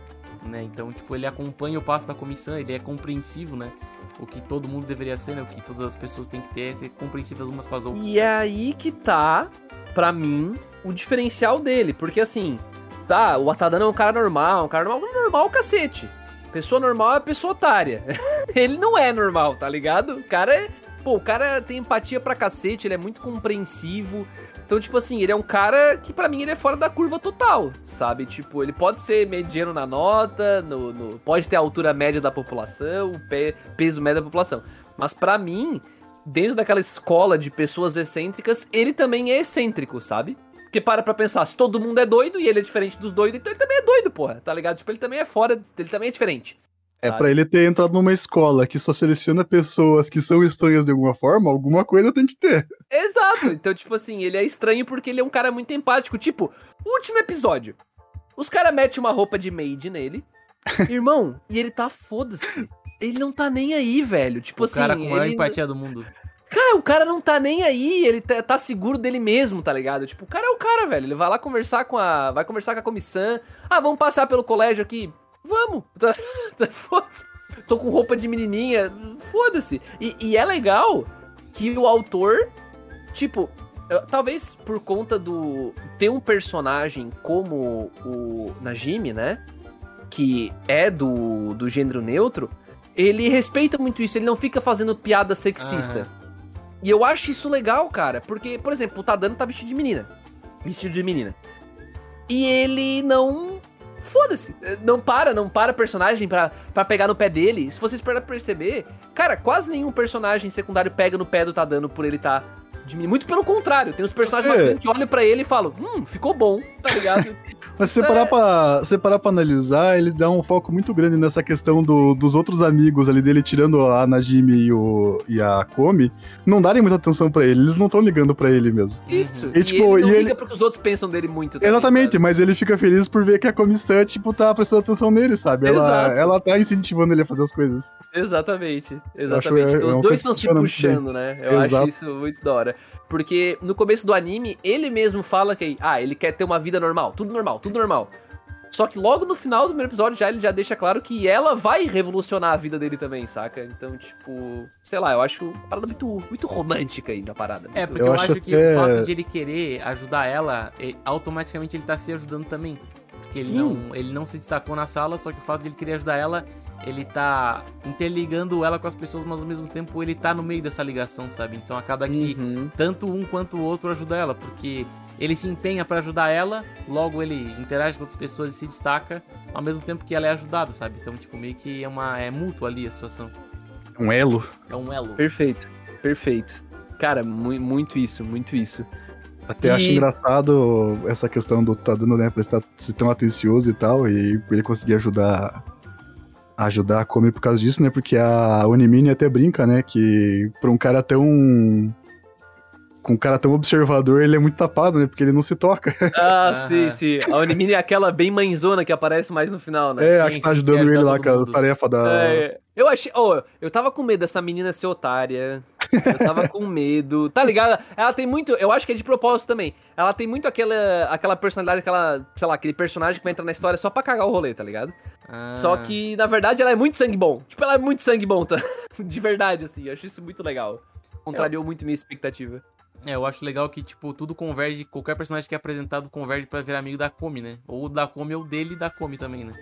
né? Então, tipo, ele acompanha o passo da comissão, ele é compreensivo, né? O que todo mundo deveria ser, né? O que todas as pessoas têm que ter é ser compreensíveis umas com as outras. E é aí que tá, pra mim, o diferencial dele. Porque assim, tá, o Atadano é um cara normal, um cara normal, normal cacete. Pessoa normal é pessoa otária. ele não é normal, tá ligado? O cara é. Pô, o cara tem empatia pra cacete, ele é muito compreensivo. Então, tipo assim, ele é um cara que pra mim ele é fora da curva total, sabe? Tipo, ele pode ser mediano na nota, no, no- pode ter a altura média da população, pe- peso médio da população. Mas pra mim, dentro daquela escola de pessoas excêntricas, ele também é excêntrico, sabe? Porque para pra pensar, se todo mundo é doido e ele é diferente dos doidos, então ele também é doido, porra, tá ligado? Tipo, ele também é fora, ele também é diferente. É pra ele ter entrado numa escola que só seleciona pessoas que são estranhas de alguma forma, alguma coisa tem que ter. Exato. Então, tipo assim, ele é estranho porque ele é um cara muito empático. Tipo, último episódio. Os caras metem uma roupa de maid nele. Irmão, e ele tá foda-se. Ele não tá nem aí, velho. Tipo o assim, cara com a maior ele... empatia do mundo. Cara, o cara não tá nem aí, ele tá, tá seguro dele mesmo, tá ligado? Tipo, o cara é o cara, velho. Ele vai lá conversar com a. Vai conversar com a comissão. Ah, vamos passar pelo colégio aqui. Vamos. Tá, tá, foda-se. Tô com roupa de menininha. Foda-se. E, e é legal que o autor, tipo, talvez por conta do. ter um personagem como o Najimi, né? Que é do, do gênero neutro. Ele respeita muito isso, ele não fica fazendo piada sexista. E eu acho isso legal, cara, porque, por exemplo, o Tadano tá vestido de menina. Vestido de menina. E ele não. Foda-se. Não para, não para personagem pra, pegar no pé dele. Se vocês perceber, cara, quase nenhum personagem secundário pega no pé do Tadano por ele tá menina. Muito pelo contrário, tem uns personagens Você- que olham pra ele e falam, hum, ficou bom, tá ligado? Mas se você É. parar, pra, se você parar pra analisar, ele dá um foco muito grande nessa questão do- dos outros amigos ali dele, tirando a Najimi e, o, e a Komi, não darem muita atenção pra ele, eles não estão ligando pra ele mesmo. Isso. E, E, tipo, ele não e liga ele- porque os outros pensam dele muito. também, Exatamente, sabe? mas ele fica feliz por ver que a comissão, tipo, tá prestando atenção nele, sabe? Ela, Exato. ela tá incentivando ele a fazer as coisas. Exatamente, exatamente. é- então, é os uma dois estão se puxando, né? Eu Exato. acho isso muito da hora. Porque no começo do anime, ele mesmo fala que, ah, ele quer ter uma vida normal, tudo normal, tudo normal. Só que logo no final do primeiro episódio já ele já deixa claro que ela vai revolucionar a vida dele também, saca? Então, tipo, sei lá, eu acho uma parada muito, muito romântica aí na parada. É, porque Eu eu, acho acho que até- o fato de ele querer ajudar ela, e- automaticamente ele tá se ajudando também. Porque ele Sim. não, ele não se destacou na sala, só que o fato de ele querer ajudar ela, ele tá interligando ela com as pessoas, mas ao mesmo tempo ele tá no meio dessa ligação, sabe? Então acaba que Uhum. tanto um quanto o outro ajuda ela, porque ele se empenha pra ajudar ela, logo ele interage com outras pessoas e se destaca, ao mesmo tempo que ela é ajudada, sabe? Então, tipo, meio que é uma é mútuo ali a situação. Um elo. É um elo. Perfeito, perfeito. Cara, mu- muito isso, muito isso. Até E- acho engraçado essa questão do tá dando, né, pra estar ser tão atencioso e tal, e ele conseguir ajudar ajudar a Komi por causa disso, né? Porque a Onimini até brinca, né, que pra um cara tão com um cara tão observador, ele é muito tapado, né? Porque ele não se toca. Ah, sim, sim. A Onimini é aquela bem mãezona que aparece mais no final, né? É, a sim, que tá ajudando quer ele lá com as tarefas da. É, eu achei. Oh, eu tava com medo dessa menina ser otária. Eu tava com medo. Tá ligado? Ela tem muito. Eu acho que é de propósito também. Ela tem muito aquela, aquela personalidade, aquela. Sei lá, aquele personagem que vai entrar na história só pra cagar o rolê, tá ligado? Ah, Só que, na verdade, ela é muito sangue bom. Tipo, ela é muito sangue bom, tá? De verdade, assim. Eu acho isso muito legal. Contrariou muito minha expectativa. É, eu acho legal que, tipo, tudo converge, qualquer personagem que é apresentado converge pra virar amigo da Komi, né? Ou da Komi ou dele e da Komi também, né?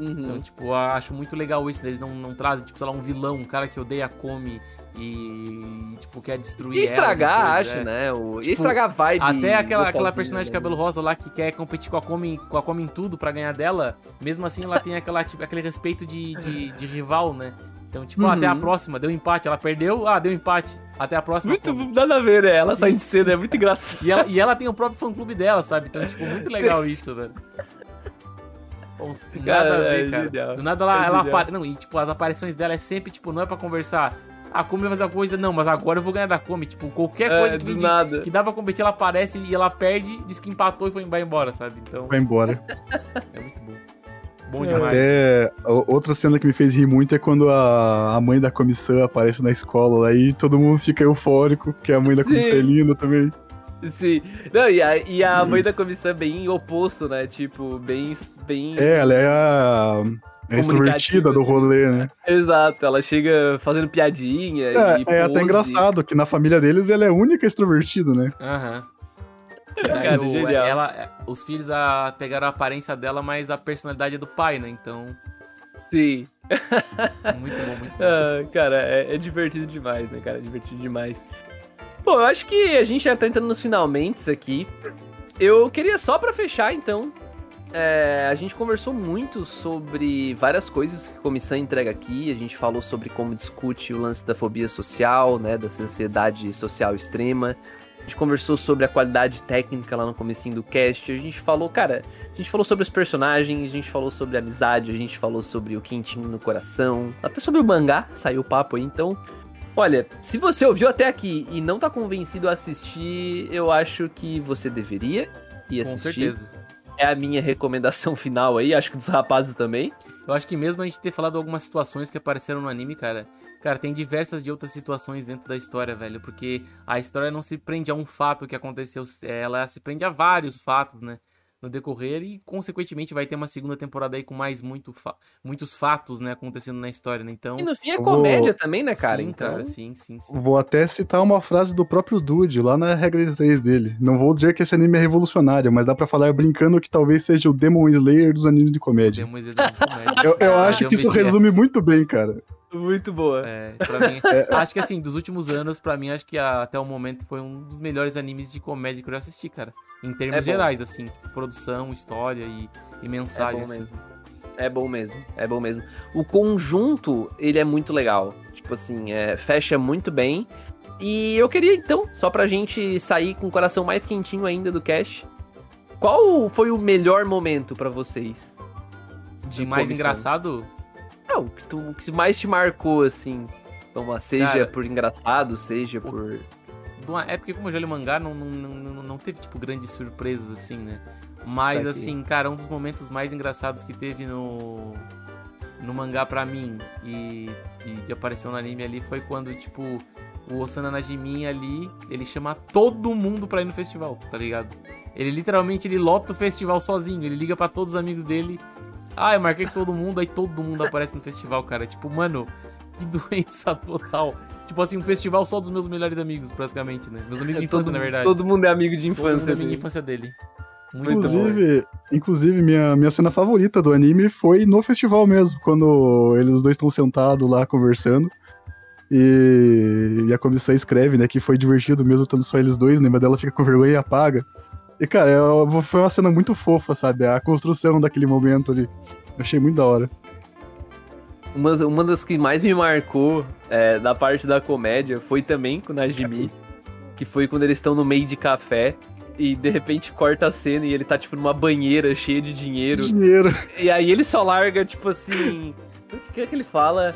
Uhum. Então, tipo, acho muito legal isso, né? eles não, não trazem, tipo, sei lá, um vilão, um cara que odeia a Come e, tipo, quer destruir ela, estragar, alguma acho, é. né? O... Tipo, estragar a vibe. Até aquela, aquela personagem de né? cabelo rosa lá que quer competir com a Come, com a Come em tudo pra ganhar dela, mesmo assim ela tem aquela, tipo, aquele respeito de, de, de rival, né? Então, tipo, ah, até a Uhum. próxima, deu empate, ela perdeu, ah, deu empate. Até a próxima. Muito Come. nada a ver, né? Ela Sim, sai de cena, é muito engraçado. E ela, e ela tem o próprio fã-clube dela, sabe? Então, tipo, muito legal isso, velho. Uns- Nada a ver, é cara. genial. Do nada ela, É ela apare... Não, e tipo, as aparições dela é sempre, tipo, não é pra conversar. Ah, como vai fazer a coisa? Não, mas agora eu vou ganhar da Come. Tipo, qualquer coisa É, que, do vem de- nada. que dá pra competir, ela aparece e ela perde, diz que empatou e foi vai embora, sabe? Então, Vai embora. é muito bom. Bom demais. Até a- outra cena que me fez rir muito é quando a, a mãe da comissão aparece na escola lá e todo mundo fica eufórico, porque a mãe da Sim. comissão é linda também. Sim. Não, e a, e a mãe da comissão é bem oposto, né? Tipo, bem. bem... É, ela é a, a extrovertida do rolê, né? Exato, ela chega fazendo piadinha. É, e é até engraçado que na família deles ela é a única extrovertida, né? Aham. Daí Cara, o- genial. ela, os filhos a, pegaram a aparência dela, mas a personalidade é do pai, né? Então, Sim. muito bom, muito bom. Ah, cara, é, é divertido demais, né, cara? É divertido demais. Pô, eu acho que a gente já tá entrando nos finalmente aqui. Eu queria só pra fechar, então. é, a gente conversou muito sobre várias coisas que a comissão entrega aqui. A gente falou sobre como discute o lance da fobia social, né? Da ansiedade social extrema. A gente conversou sobre a qualidade técnica lá no comecinho do cast. A gente falou, cara, a gente falou sobre os personagens, a gente falou sobre a amizade, a gente falou sobre o quentinho no coração, até sobre o mangá, saiu o papo aí, então. Olha, se você ouviu até aqui e não tá convencido a assistir, eu acho que você deveria ir Com assistir. certeza. É a minha recomendação final aí, acho que dos rapazes também. Eu acho que mesmo a gente ter falado algumas situações que apareceram no anime, cara, cara, tem diversas de outras situações dentro da história, velho, porque a história não se prende a um fato que aconteceu, ela se prende a vários fatos, né? No decorrer e, consequentemente, vai ter uma segunda temporada aí com mais muito fa- muitos fatos, né, acontecendo na história, né? Então. E no fim é comédia também, né, cara? sim, então, cara, sim, sim, sim. Vou até citar uma frase do próprio Dude, lá na regra 3 dele. Não vou dizer que esse anime é revolucionário, mas dá pra falar brincando que talvez seja o Demon Slayer dos animes de comédia. Demon Slayer da comédia. Eu, eu Ah, acho que isso resume muito bem, cara. Muito boa. É, pra mim, acho que assim, dos últimos anos, pra mim, acho que a- até o momento foi um dos melhores animes de comédia que eu já assisti, cara. Em termos É gerais, assim, produção, história e, e mensagem, É bom assim. mesmo. É bom mesmo, é bom mesmo. O conjunto, ele é muito legal. Tipo assim, é, fecha muito bem. E eu queria, então, só pra gente sair com o coração mais quentinho ainda do cast, qual foi o melhor momento pra vocês? De mais comissão? engraçado, Não, o que, tu- o que mais te marcou, assim? Então, seja Cara, por engraçado, seja por... Bom, É porque como eu já li o mangá, não, não, não, não- teve, tipo, grandes surpresas, assim, né? Mas, assim, cara, um dos momentos mais engraçados que teve no, no mangá pra mim e, e que apareceu no anime ali foi quando, tipo, o Osana Najimin ali, ele chama todo mundo pra ir no festival, tá ligado? Ele literalmente, ele lota o festival sozinho, ele liga pra todos os amigos dele. Ah, eu marquei todo mundo, aí todo mundo aparece no festival, cara. Tipo, mano, que doença total. Tipo assim, um festival só dos meus melhores amigos, praticamente, né? Meus amigos de infância, todo, na verdade. Todo mundo é amigo de Todo mundo infância. é amigo de infância dele. Muito Muito bom. Inclusive, inclusive minha, minha cena favorita do anime foi no festival mesmo, quando eles os dois estão sentados lá conversando. E, e a comissão escreve, né, que foi divertido mesmo estando só eles dois, né, mas dela fica com vergonha e apaga. E, cara, é- foi uma cena muito fofa, sabe? A construção daquele momento ali. Eu achei muito da hora. Uma, uma das que mais me marcou é, da parte da comédia foi também com o Najimi, que foi quando eles estão no meio de café e de repente corta a cena e ele tá tipo numa banheira cheia de dinheiro. Dinheiro. E aí ele só larga, tipo assim. O que é que ele fala?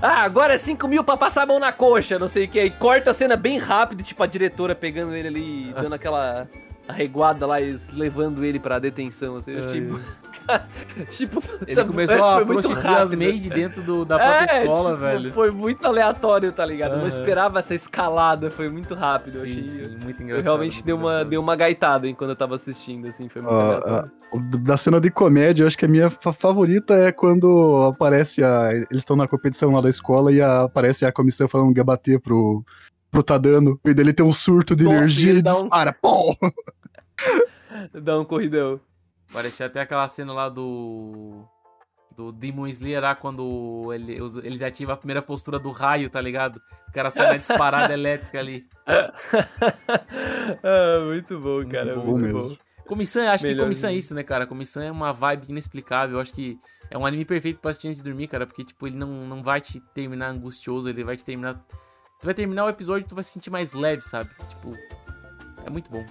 Ah, agora é 5 mil pra passar a mão na coxa, não sei o que. Aí corta a cena bem rápido, tipo a diretora pegando ele ali, dando aquela arreguada lá e levando ele pra detenção. Assim, Ai, tipo, tipo, Ele tá- começou a prostituir as maids dentro do, da própria É, escola, tipo, velho. Foi muito aleatório, tá ligado? Eu não esperava essa escalada, foi muito rápido. eu Sim, achei. sim, muito Eu engraçado. realmente muito dei uma, dei uma gaitada enquanto eu tava assistindo, assim, foi muito Ó, aleatório. a- da cena de comédia, eu acho que a minha fa- favorita é quando aparece a. Eles estão na competição lá da escola e a- aparece a comissão falando que ia bater pro, pro Tadano. E dele tem um surto de Nossa, energia ele e um- dispara. Pô! Dá um corridão. Parecia até aquela cena lá do. do Demon Slayer lá quando ele, eles ativam a primeira postura do raio, tá ligado? O cara sai na disparada elétrica ali. ah, muito bom, cara. bom Muito, mesmo. bom. Comissão, acho que Melhor comissão é isso, né, cara? Comissão é uma vibe inexplicável. Eu acho que é um anime perfeito pra assistir antes de dormir, cara. Porque, tipo, ele não, não vai te terminar angustioso, ele vai te terminar. Tu vai terminar o episódio e tu vai se sentir mais leve, sabe? Tipo, é muito bom.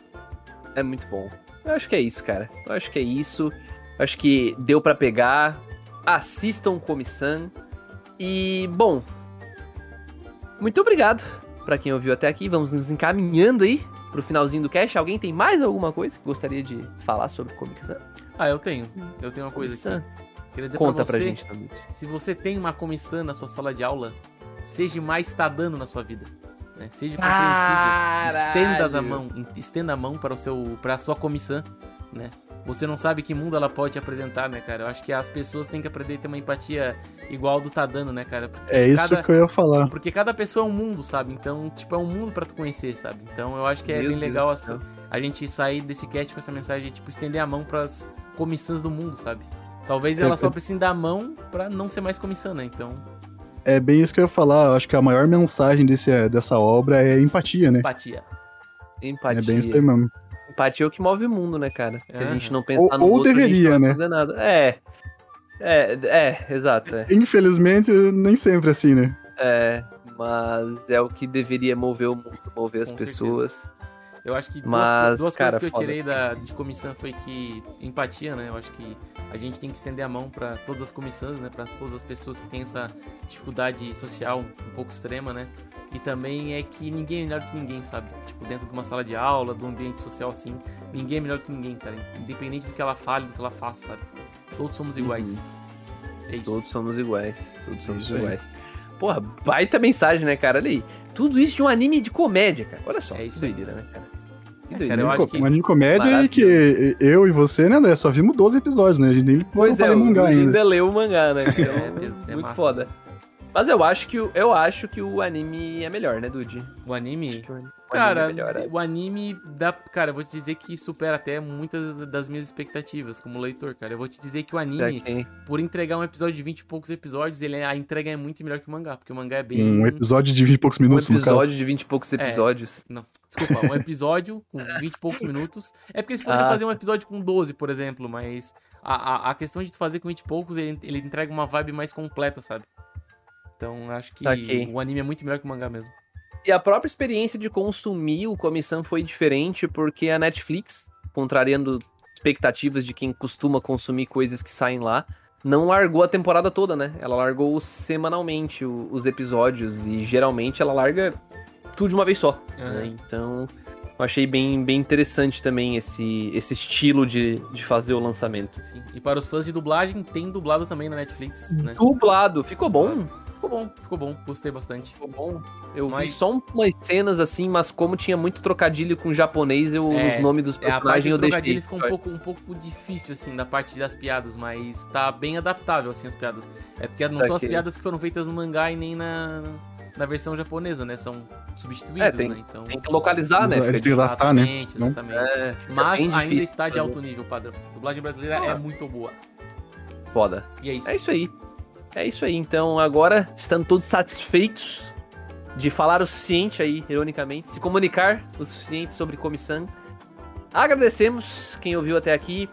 É muito bom. Eu acho que é isso, cara. Eu acho que é isso. Eu acho que deu pra pegar. Assistam Comissão. E, bom. Muito obrigado pra quem ouviu até aqui. Vamos nos encaminhando aí pro finalzinho do cast. Alguém tem mais alguma coisa que gostaria de falar sobre Comissão? Ah, eu tenho. Eu tenho uma coisa aqui. Queria dizer Conta pra pra você, gente também. se você tem uma comissão na sua sala de aula, seja mais tá dando na sua vida. Né? Seja compreensível. Estenda a mão, estenda a mão para o seu, para a sua comissão, né? Você não sabe que mundo ela pode te apresentar, né, cara? Eu acho que as pessoas têm que aprender a ter uma empatia igual do tá dando, né, cara? Porque É isso cada, que eu ia falar. porque cada pessoa é um mundo, sabe? Então, tipo, é um mundo pra tu conhecer, sabe? Então, eu acho que é Meu bem Deus legal essa- céu. a gente sair desse cast com essa mensagem de, tipo, estender a mão pras comissões do mundo, sabe? Talvez ela só precise dar a mão pra não ser mais comissão, né? Então, É bem isso que eu ia falar. Eu acho que a maior mensagem desse, dessa obra é empatia, né? empatia. Empatia. É bem isso aí mesmo. Empatia é o que move o mundo, né, cara? Se a Aham. gente não pensar Ou- no ou outro, a gente deveria, não vai né? fazer nada. É. É, é, exato. É. Infelizmente, nem sempre assim, né? É, mas é o que deveria mover o mundo, mover as Com pessoas. Eu acho que duas, Mas, duas cara, coisas que eu tirei da, de comissão foi que empatia, né? Eu acho que a gente tem que estender a mão pra todas as comissões, né? Pra todas as pessoas que têm essa dificuldade social um pouco extrema, né? E também é que ninguém é melhor do que ninguém, sabe? Tipo, dentro de uma sala de aula, de um ambiente social assim, ninguém é melhor do que ninguém, cara. Independente do que ela fale, do que ela faça, sabe? Todos somos iguais. É isso. Todos somos iguais. Todos somos Isso aí. iguais. Porra, baita mensagem, né, cara? Olha aí. Tudo isso de um anime de comédia, cara. Olha só. É isso aí. doideira, né, cara? Que É, cara, eu acho que- Um anime comédia e Maravilhoso. que eu e você, né, André, só vimos 12 episódios, né? A gente nem Pois é, mangá ainda. ainda leu o mangá, né? Então, É, é muito massa. foda. Mas eu acho que o, eu acho que o anime é melhor, né, Dude? O anime. O o Cara, anime é é. o anime dá. Cara, eu vou te dizer que supera até muitas das minhas expectativas como leitor, cara. Eu vou te dizer que o anime, que- por entregar um episódio de 20 e poucos episódios, ele, a entrega é muito melhor que o mangá, porque o mangá é bem. Um episódio de 20 e poucos Um minutos, no caso. episódio de 20 e poucos episódios. Não, desculpa, um episódio com 20 e poucos minutos. É porque eles poderiam Ah. fazer um episódio com 12, por exemplo, mas a, a, a questão de tu fazer com 20 e poucos, ele, ele entrega uma vibe mais completa, sabe? Então acho que o anime é muito melhor que o mangá mesmo. E a própria experiência de consumir o Comissão foi diferente porque a Netflix, contrariando expectativas de quem costuma consumir coisas que saem lá, não largou a temporada toda, né? Ela largou semanalmente os episódios e geralmente ela larga tudo de uma vez só. né? Aham. Então, eu achei bem, bem interessante também esse, esse estilo de, de fazer o lançamento. Sim. E para os fãs de dublagem, tem dublado também na Netflix, né? Dublado, ficou bom? Ficou bom, ficou bom, gostei bastante. Ficou bom. Eu vi Mas- só um- umas cenas assim, mas como tinha muito trocadilho com japonês, eu, É, os nomes dos É, personagens do eu deixei. trocadilho ficou um pouco, um pouco difícil, assim, da parte das piadas, mas tá bem adaptável, assim, as piadas. É porque não são as Saquei. piadas que foram feitas no mangá e nem na, na versão japonesa, né? São substituídas, É, tem- né? Então, Tem que localizar, né? Eles Fica têm que adaptar, né? exatamente, Não? exatamente. É, Mas ainda difícil está de alto nível, padrão. A dublagem brasileira Ah. é muito boa. Foda. E é isso. É isso aí. É isso aí. Então, agora, estando todos satisfeitos de falar o suficiente aí, ironicamente, se comunicar o suficiente sobre comissão, agradecemos quem ouviu até aqui.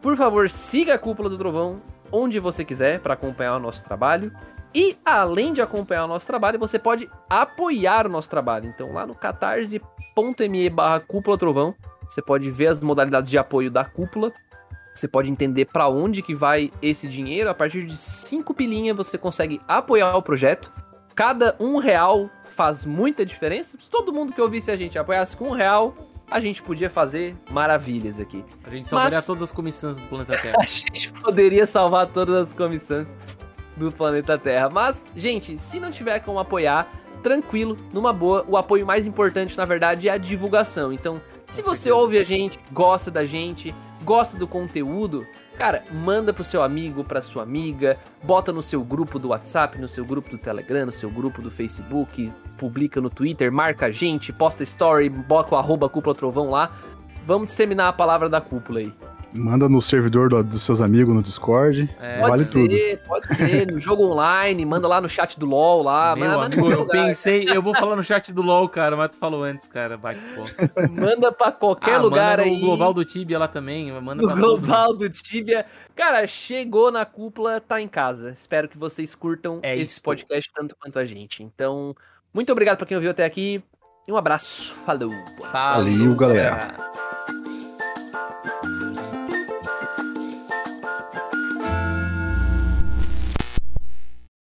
Por favor, siga a Cúpula do Trovão onde você quiser para acompanhar o nosso trabalho. E além de acompanhar o nosso trabalho, você pode apoiar o nosso trabalho. Então, lá no catarse.me barra Cúpula Trovão, você pode ver as modalidades de apoio da cúpula. Você pode entender para onde que vai esse dinheiro. A partir de 5 pilinhas você consegue apoiar o projeto. Cada um real faz muita diferença. Se todo mundo que ouvisse a gente apoiasse com um real, a gente podia fazer maravilhas aqui. A gente salvaria Mas- todas as comissões do planeta Terra. A gente poderia salvar todas as comissões do planeta Terra. Mas, gente, se não tiver como apoiar, tranquilo, numa boa. O apoio mais importante, na verdade, é a divulgação. Então, se você ouve a gente, gosta da gente, gosta do conteúdo, cara, manda pro seu amigo, pra sua amiga, bota no seu grupo do WhatsApp, no seu grupo do Telegram, no seu grupo do Facebook, publica no Twitter, marca a gente, posta story, bota o arroba cúpula trovão lá. Vamos disseminar a palavra da cúpula aí. Manda no servidor do- dos seus amigos no Discord. É, Pode vale ser, tudo. pode ser. No jogo online, manda lá no chat do LoL lá. Meu manda, manda, amigo, qualquer eu lugar. pensei, eu vou falar no chat do LoL, cara, mas tu falou antes, cara, vai que bosta. manda pra qualquer Ah, lugar manda no aí. global do Tibia lá também, manda no pra todo global do Tibia. Cara, chegou na cúpula, tá em casa. Espero que vocês curtam É esse isto. podcast tanto quanto a gente. Então, muito obrigado pra quem ouviu até aqui. E um abraço. Falou. Valeu, galera.